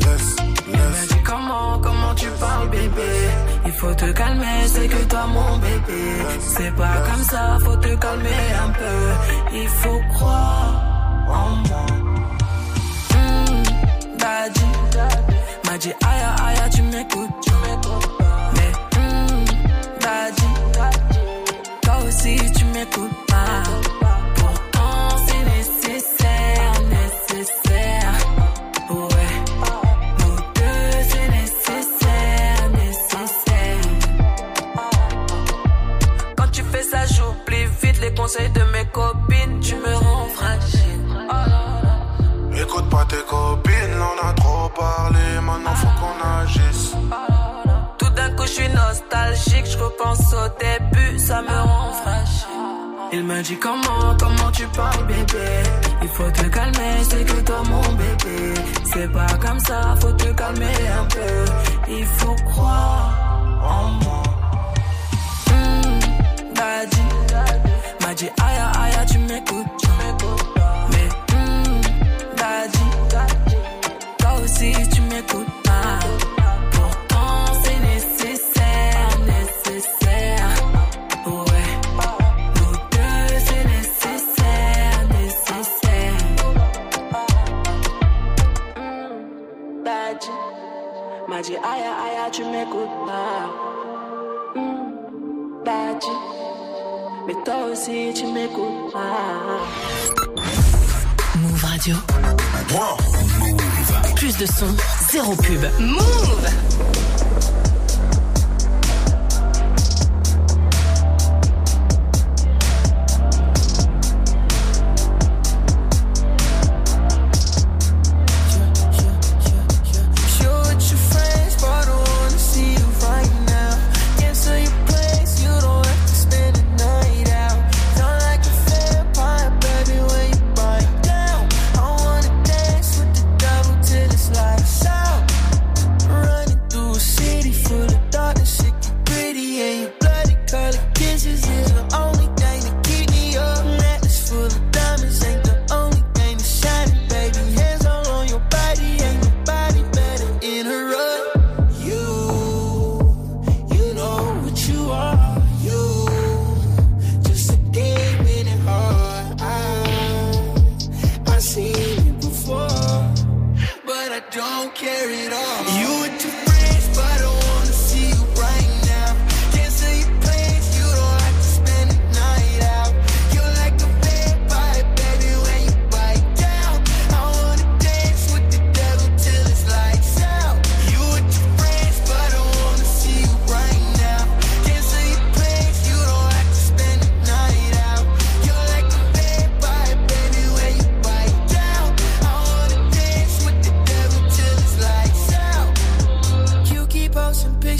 Speaker 22: Laisse,
Speaker 4: m'a dit comment, comment tu parles bébé? Il faut te calmer, c'est que toi mon bébé. C'est pas comme ça, faut te calmer un peu. Il faut croire en moi. Hmm, Daddy. M'a dit aïe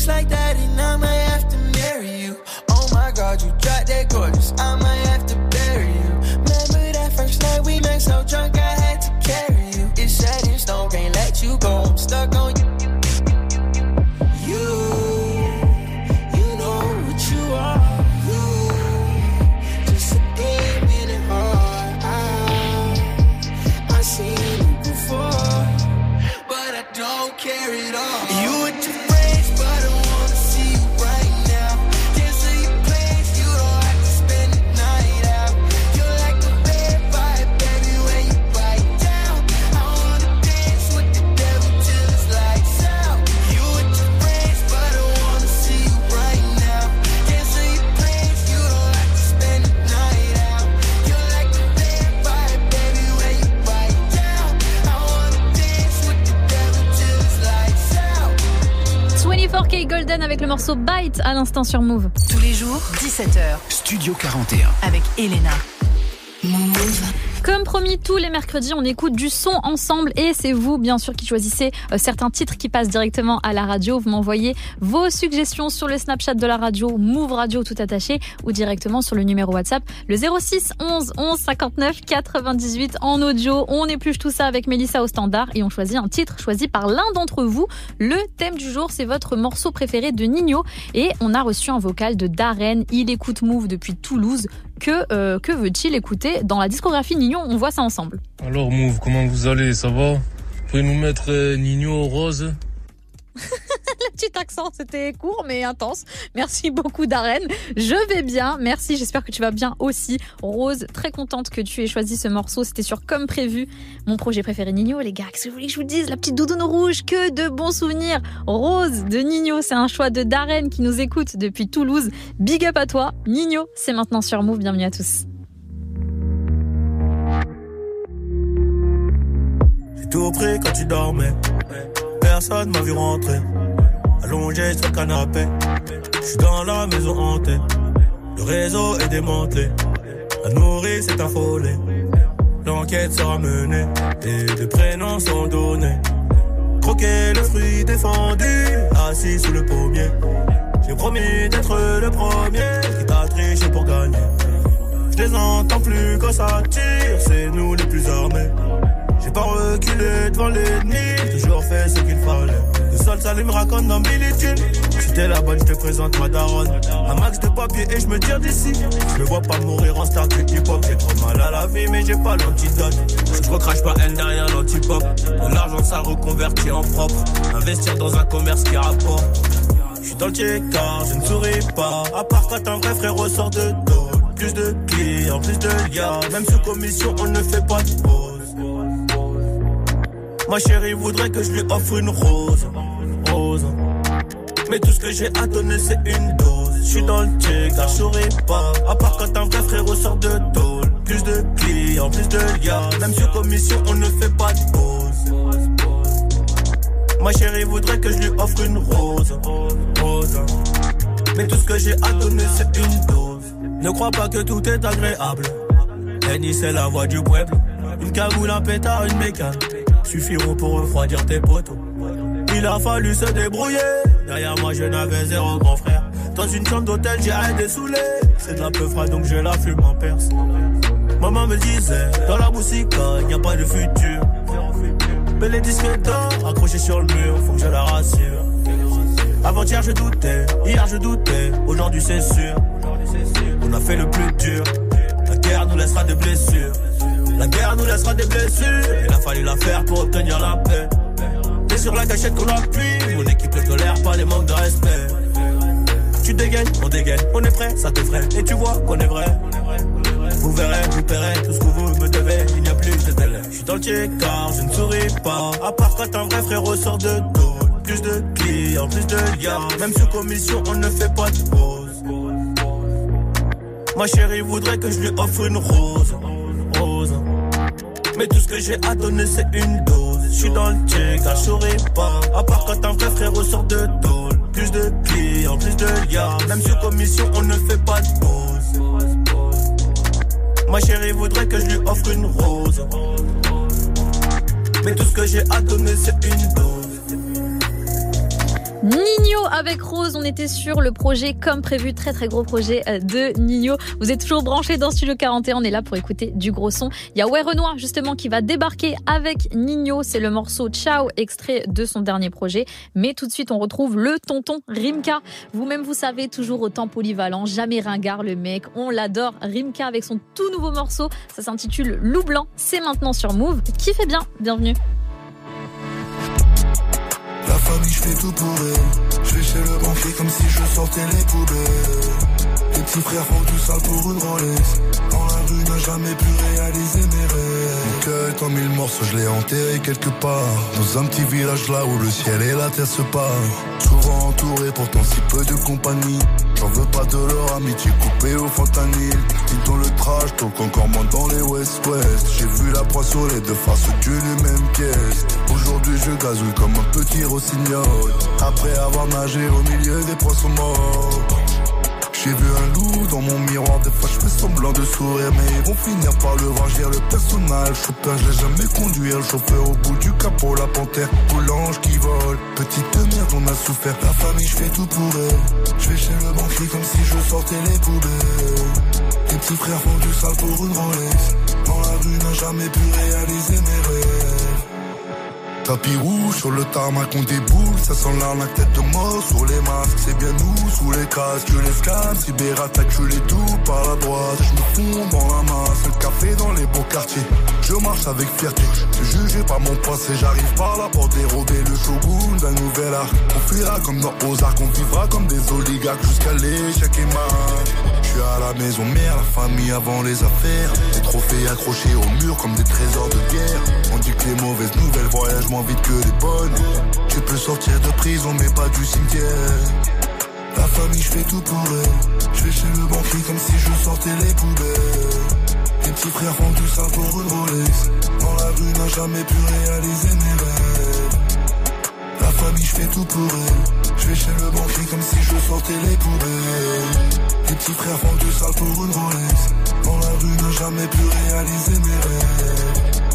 Speaker 20: like that in
Speaker 1: morceau Bite à l'instant sur Move.
Speaker 2: Tous les jours, 17h.
Speaker 3: Studio 41.
Speaker 2: Avec Elena. Move.
Speaker 1: Comme promis, tous les mercredis, on écoute du son ensemble et c'est vous, bien sûr, qui choisissez euh, certains titres qui passent directement à la radio. Vous m'envoyez vos suggestions sur le Snapchat de la radio, Move Radio tout attaché, ou directement sur le numéro WhatsApp, le 06 11 11 59 98 en audio. On épluche tout ça avec Mélissa au standard et on choisit un titre choisi par l'un d'entre vous. Le thème du jour, c'est votre morceau préféré de Nino et on a reçu un vocal de Darren. Il écoute Move depuis Toulouse. Euh, que, veut-il écouter dans la discographie Nino On voit ça ensemble.
Speaker 34: Alors Move, comment vous allez? Ça va? Vous pouvez nous mettre euh, Nino Rose?
Speaker 1: le petit accent, c'était court mais intense. Merci beaucoup, Darren. Je vais bien. Merci. J'espère que tu vas bien aussi. Rose, très contente que tu aies choisi ce morceau. C'était sur Comme prévu, mon projet préféré Nino, les gars. Qu'est-ce que vous voulez que je vous dise? La petite doudoune rouge, que de bons souvenirs. Rose de Nino, c'est un choix de Darren qui nous écoute depuis Toulouse. Big up à toi. Nino, c'est maintenant sur Move. Bienvenue à tous.
Speaker 10: Quand tu dormais personne m'a vu rentrer. Allongé sur le canapé, je suis dans la maison hantée. Le réseau est démantelé,
Speaker 9: la nourrice est affolée. L'enquête sera menée et des prénoms sont donnés. Croquer le fruit défendu, assis sous le pommier. J'ai promis d'être le premier qui t'a triché pour gagner. Je les entends plus quand ça tire, c'est nous les plus armés. Pas reculé devant l'ennemi, toujours fait ce qu'il fallait. Le sol me raconte dans Si t'es la bonne, je te présente ma daronne. Un max de papier et je me tire d'ici. Je me vois pas mourir en star du hip-hop. J'ai trop mal à la vie, mais j'ai pas l'antidote. Je recrache pas elle derrière l'antipop. De l'argent sale reconverti en propre. Investir dans un commerce qui rapporte. Je suis dans le check-car, je ne souris pas. À part quand un vrai frère ressort de dos. Plus de clients, plus de liens. Même sous commission, on ne fait pas de pause. Ma chérie voudrait que je lui offre une rose. Rose. Mais tout ce que j'ai à donner, c'est une dose. Je suis dans le check-car, je souris pas. À part quand un vrai frère ressort de dos. Plus de clients, plus de liens. Même sous commission, on ne fait pas de pause. Ma chérie voudrait que je lui offre une rose, rose. Mais tout ce que j'ai à donner c'est une dose. Ne crois pas que tout est agréable. Henny c'est la voix du peuple. Une cagoule, un pétard, une mécane. Suffiront pour refroidir tes poteaux. Il a fallu se débrouiller. Derrière moi je n'avais zéro grand frère. Dans une chambre d'hôtel j'ai arrêté saoulé. C'est de la peu froide donc je la fume en perse. Maman me disait, dans la musique, n'y a pas de futur. Mais les disques d'or accrochés sur le mur, faut que je la rassure. Avant-hier je doutais, hier je doutais, aujourd'hui c'est sûr. On a fait le plus dur. La guerre nous laissera des blessures. La guerre nous laissera des blessures. Il a fallu la faire pour obtenir la paix. T'es sur la cachette qu'on appuie. Mon équipe ne tolère pas les manques de respect. Tu dégaines, on dégaine, on est prêt, ça te ferait. Et tu vois qu'on est vrai. Vous verrez, vous paierez tout ce que vous me devez. Il n'y a plus de délai. Je suis dans le check-car, je ne souris pas. À part quand un vrai frère ressort de dos. Plus de clients, plus de liens. Même sous commission, on ne fait pas de pause. Ma chérie voudrait que je lui offre une. Rose. Mais tout ce que j'ai à donner, c'est une dose. Je suis dans le je souris pas. À part quand un vrai frère ressort de dos. Plus de clients, plus de liens. Même sous commission, on ne fait pas de pause. Ma chérie voudrait que je lui offre une rose. Mais tout ce que j'ai à donner, c'est une dose.
Speaker 1: Nino avec Rose, on était sur le projet comme prévu, très très gros projet euh, de Nino. Vous êtes toujours branchés dans Studio 41, on est là pour écouter du gros son. Il y a Ouais Renoir justement qui va débarquer avec Nino, c'est le morceau Ciao, extrait de son dernier projet. Mais tout de suite on retrouve le tonton Rimka. Vous-même vous savez, toujours autant polyvalent, jamais ringard le mec, on l'adore. Rimka avec son tout nouveau morceau, ça s'intitule Loup Blanc, c'est maintenant sur Move. Qui fait bien, bienvenue.
Speaker 35: Famille, je fais tout pour elle. Je vais chez le banquier comme si je sortais les poubelles. Les petits frères tout ça pour une Rolex. Dans la rue, n'a jamais pu réaliser mes rêves. Mon cœur est en mille morceaux, je l'ai enterré quelque part. Dans un petit village là où le ciel et la terre se parent. Souvent entouré, pourtant si peu de compagnie. J'en veux pas de leur amitié coupée au fentanyl. Dans le trash, donc encore moins dans les West-West. J'ai vu la proie sur les deux faces d'une même pièce. Aujourd'hui, je gazouille comme un petit rossignol. Après avoir nagé au milieu des poissons morts. J'ai vu un loup dans mon miroir, des fois je fais semblant de sourire, mais ils vont finir par le. J'ai le personnage, chauffeur, je l'ai jamais conduit. Le chauffeur au bout du capot, la panthère, ou l'ange qui vole. Petite merde, on a souffert. La famille, je fais tout pour elle. Je vais chez le banquier comme si je sortais les poubelles. Les petits frères font du sale pour une Rolex. Dans la rue, n'a jamais pu réaliser mes rêves. Tapis rouge sur le tarmac on déboule. Ça sent l'arnaque tête de mort sur les masques C'est bien nous sous les casques Je les scam, cyberattaque je les tout par la droite. Je me fonds dans la masse Le café dans les beaux quartiers. Je marche avec fierté Jugé par mon passé J'arrive par la porte dérober le shogun d'un nouvel art. On fuira comme dans Ozark On vivra comme des oligarques Jusqu'à l'échec et mal je suis à la maison mère, la famille avant les affaires. Des trophées accrochés au mur comme des trésors de guerre. On dit que les mauvaises nouvelles voyagent moins vite que les bonnes. Tu peux sortir de prison mais pas du cimetière. La famille, je fais tout pour elle. Je vais chez le banquier comme si je sortais les poubelles. Les petits frères font tout ça pour une Rolex. Dans la rue, n'a jamais pu réaliser mes rêves. La
Speaker 10: famille, je fais tout pour elle. Je vais chez le banquier comme si je sortais les poubelles. Les petits frères font du sale pour une Rolex. Dans la rue, ne jamais plus réaliser mes rêves.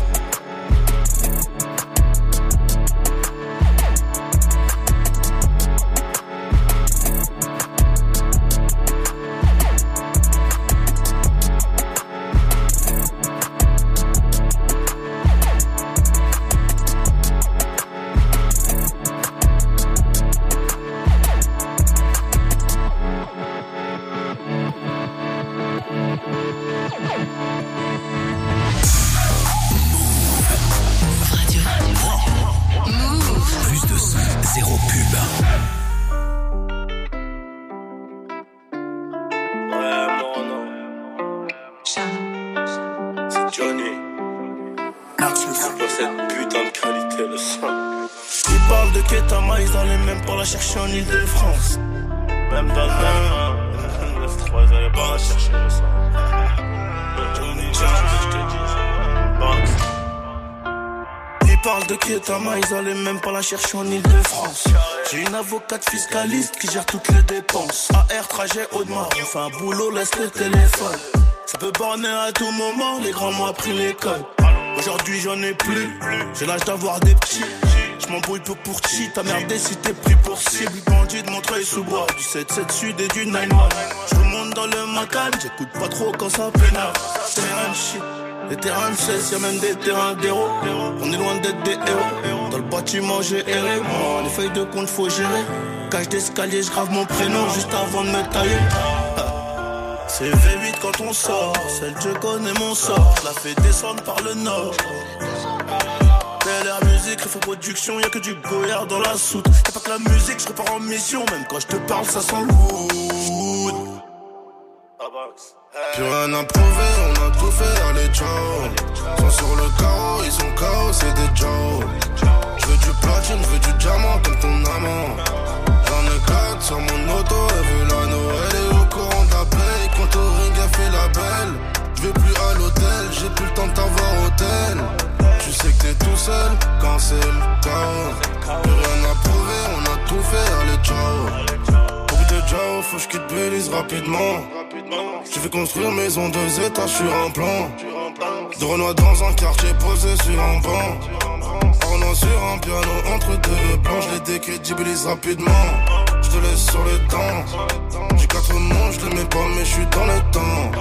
Speaker 9: 4 fiscalistes qui gèrent toutes les dépenses. AR, trajet, haut de mort. On fait un boulot, laisse le téléphone. Ça peut borner à tout moment, les grands m'ont appris l'école. Aujourd'hui j'en ai plus, j'ai l'âge d'avoir des petits. Je m'embrouille peu pour chi, ta merdé si t'es pris pour cible. Bandit de Montreuil sous bois, du 7-7 sud et du 9-1. Je remonte dans le macan, j'écoute pas trop quand ça pénale. C'est un shit les terrains de 16, y'a même des terrains d'héros. On est loin d'être des héros. Dans le bâtiment j'ai erré, les feuilles de compte faut gérer. Cage d'escalier, je grave mon prénom juste avant de me tailler. C'est V8 quand on sort, celle je connais mon sort, la fais descendre par le nord. Belle air musique, faut production, y'a que du goyard dans la soute. Y'a pas que la musique, je repars en mission, même quand je te parle, ça sent.
Speaker 32: Plus rien à prouver, on a tout fait, allez ciao. Sont sur le carreau, ils sont KO, c'est des Joe. Je veux du platine, je veux du diamant comme ton amant. J'en ai quatre sur mon auto, elle veut l'anneau, elle est au courant de la. Quand au ring, elle fait la belle. Je vais plus à l'hôtel, j'ai plus le temps de t'avoir hôtel. Tu sais que t'es tout seul quand c'est le chaos. Plus rien à prouver, on a tout fait, allez ciao. Faut je quitte rapidement. Je vais construire maison deux étages sur un plan. De Renoir dans un quartier posé sur un banc. Arnaud sur un piano entre deux plans. Je les décrédibilise rapidement. Je te laisse sur le temps. J'ai quatre noms, je les mets pas, mais je suis dans le temps.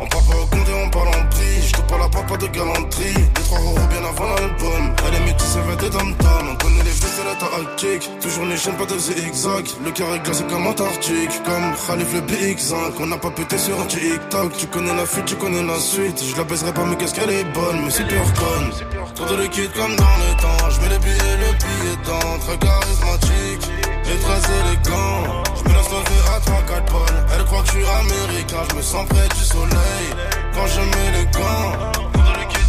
Speaker 32: On parle pas au compte et on parle en prix. Parle à papa de galanterie. Des trois euros bien avant l'album. Elle est métisse, elle des On connaît les faits, elle est à kick. Toujours les chaînes, pas de zigzag. Le carré glacé comme Antarctique. Comme Khalif le BX5. On n'a pas pété sur un TikTok. Tu connais la fuite, tu connais la suite. Je la baiserai pas, mais qu'est-ce qu'elle est bonne? Mais c'est pure conne. Trop de liquide comme dans le temps. Je mets les billets, le billet dans. Très charismatique. Et très élégant. Je me lever à 3-4 balles. Elle croit que je suis américain. Je me sens près du soleil. Quand je mets les gants.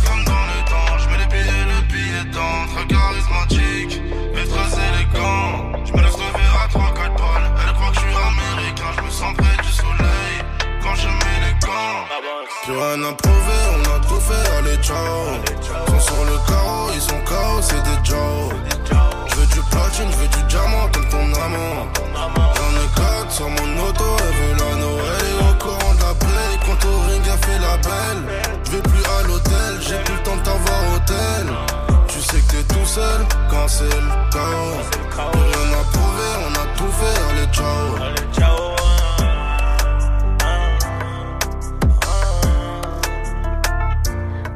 Speaker 32: Comme dans le temps. Je mets les billets, le billet dans. Très charismatique. Et très élégant. Je me laisse lever à 3-4 balles. Elle croit que je suis américain. Je me sens près du soleil. Quand je mets les gants. Plus rien à prouver, on a tout fait, allez ciao. Sont sur le carreau, ils sont KO, c'est des Joe. Je veux du diamant comme ton amant. J'en ai quatre sur mon auto, elle veut. Elle est au courant de la quand au ring elle fait la belle. Je vais plus à l'hôtel, j'ai plus le temps de t'avoir hôtel. Tu sais que t'es tout seul quand c'est le chaos. Rien à prouver, on a tout fait, allez ciao.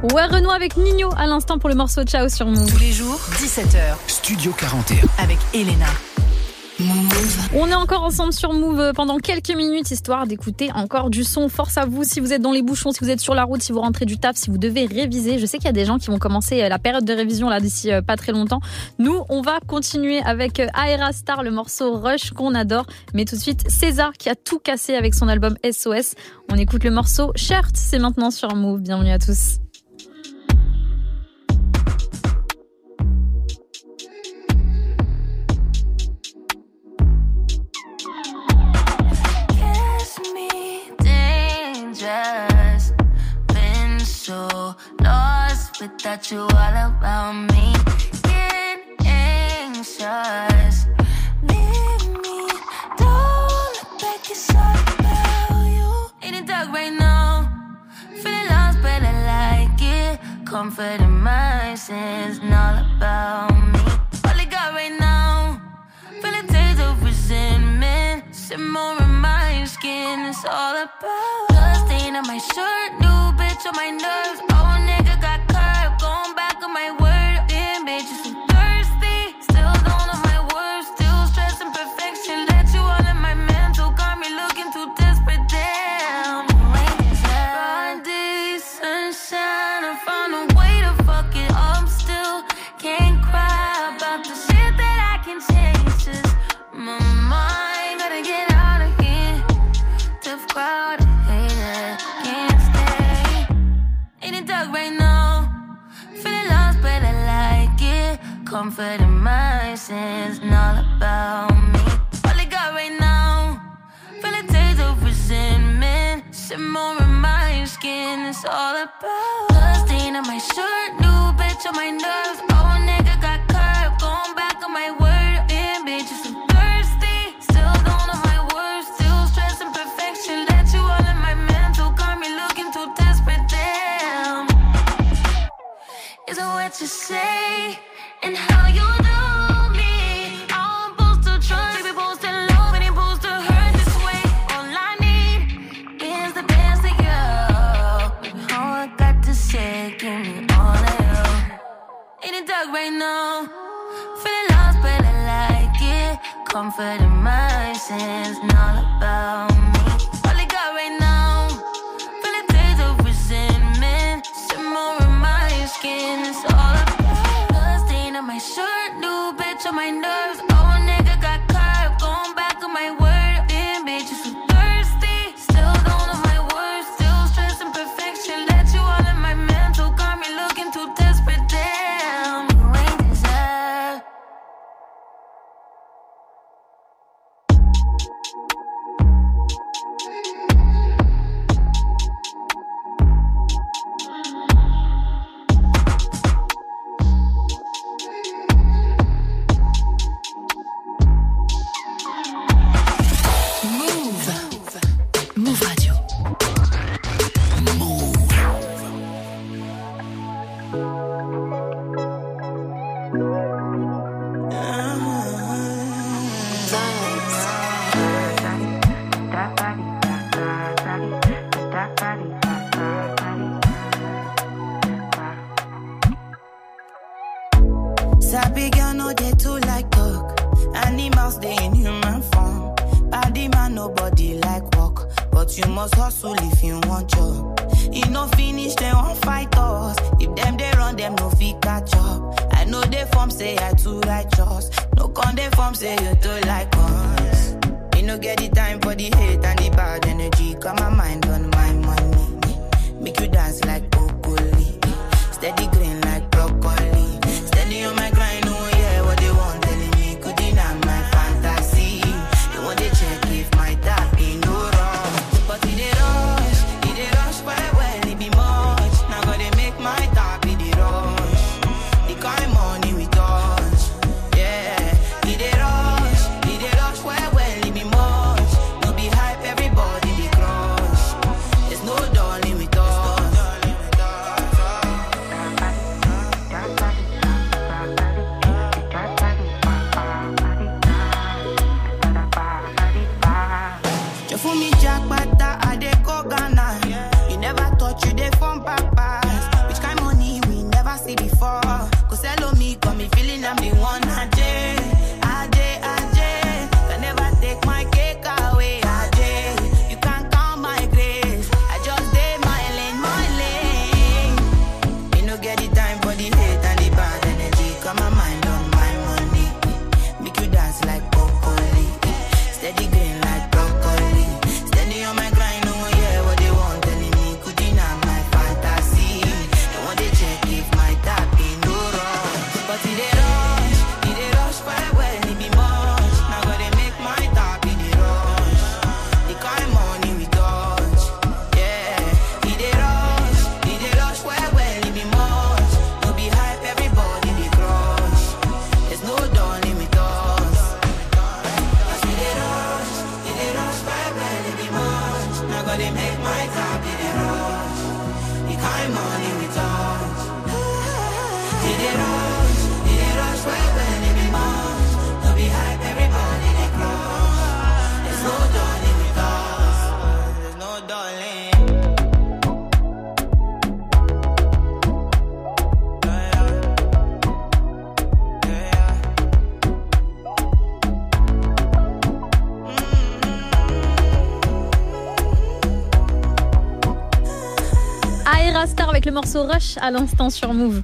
Speaker 1: Ouais, Renaud avec Nino à l'instant pour le morceau Ciao sur Move.
Speaker 2: Tous les jours, 17h.
Speaker 3: Studio 41.
Speaker 2: Avec Elena.
Speaker 1: On est encore ensemble sur Move pendant quelques minutes, histoire d'écouter encore du son. Force à vous si vous êtes dans les bouchons, si vous êtes sur la route, si vous rentrez du taf, si vous devez réviser. Je sais qu'il y a des gens qui vont commencer euh, la période de révision là d'ici euh, pas très longtemps. Nous, on va continuer avec euh, Aera Star, le morceau Rush qu'on adore. Mais tout de suite, César qui a tout cassé avec son album SOS. On écoute le morceau Shirt, c'est maintenant sur Move. Bienvenue à tous.
Speaker 14: just been so lost without you all about me. Skin anxious, leave me. Don't look back, it's all about you. In the dark right now, feeling lost, but I like it. Comfort in my sins, and all about me. All I got right now, feeling days of resentment. Some more in my skin, it's all about stain on my shirt, new bitch on my nerves. my shirt, new bitch on my
Speaker 1: nerve. Morceau Rush à l'instant sur Move.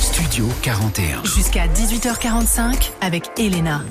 Speaker 3: Studio 41.
Speaker 2: Jusqu'à 18h45 avec Elena.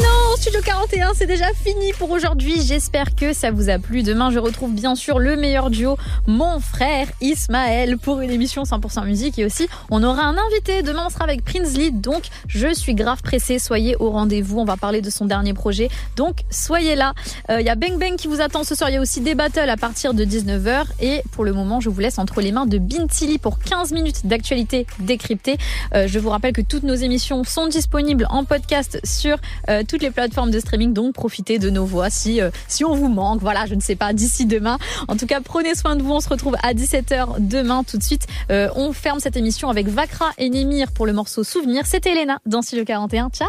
Speaker 1: Non, Studio 41, c'est déjà fini pour aujourd'hui. J'espère que ça vous a plu. Demain, je retrouve bien sûr le meilleur duo, mon frère Ismaël, pour une émission 100% musique. Et aussi, on aura un invité. Demain, on sera avec Prince Lee. Donc, je suis grave pressée. Soyez au rendez-vous. On va parler de son dernier projet. Donc, soyez là. Euh, Il y a Bang Bang qui vous attend ce soir. Il y a aussi des battles à partir de 19h. Et pour le moment, je vous laisse entre les mains de Bintili pour 15 minutes d'actualité décryptée. Euh, je vous rappelle que toutes nos émissions sont disponibles en podcast sur euh, toutes les plateformes de streaming. Donc profitez de nos voix si, euh, si on vous manque. Voilà, je ne sais pas, d'ici demain. En tout cas, prenez soin de vous. On se retrouve à 17h demain tout de suite. On ferme cette émission avec Vakra et Nemir pour le morceau Souvenir. C'était Elena dans Studio 41. Ciao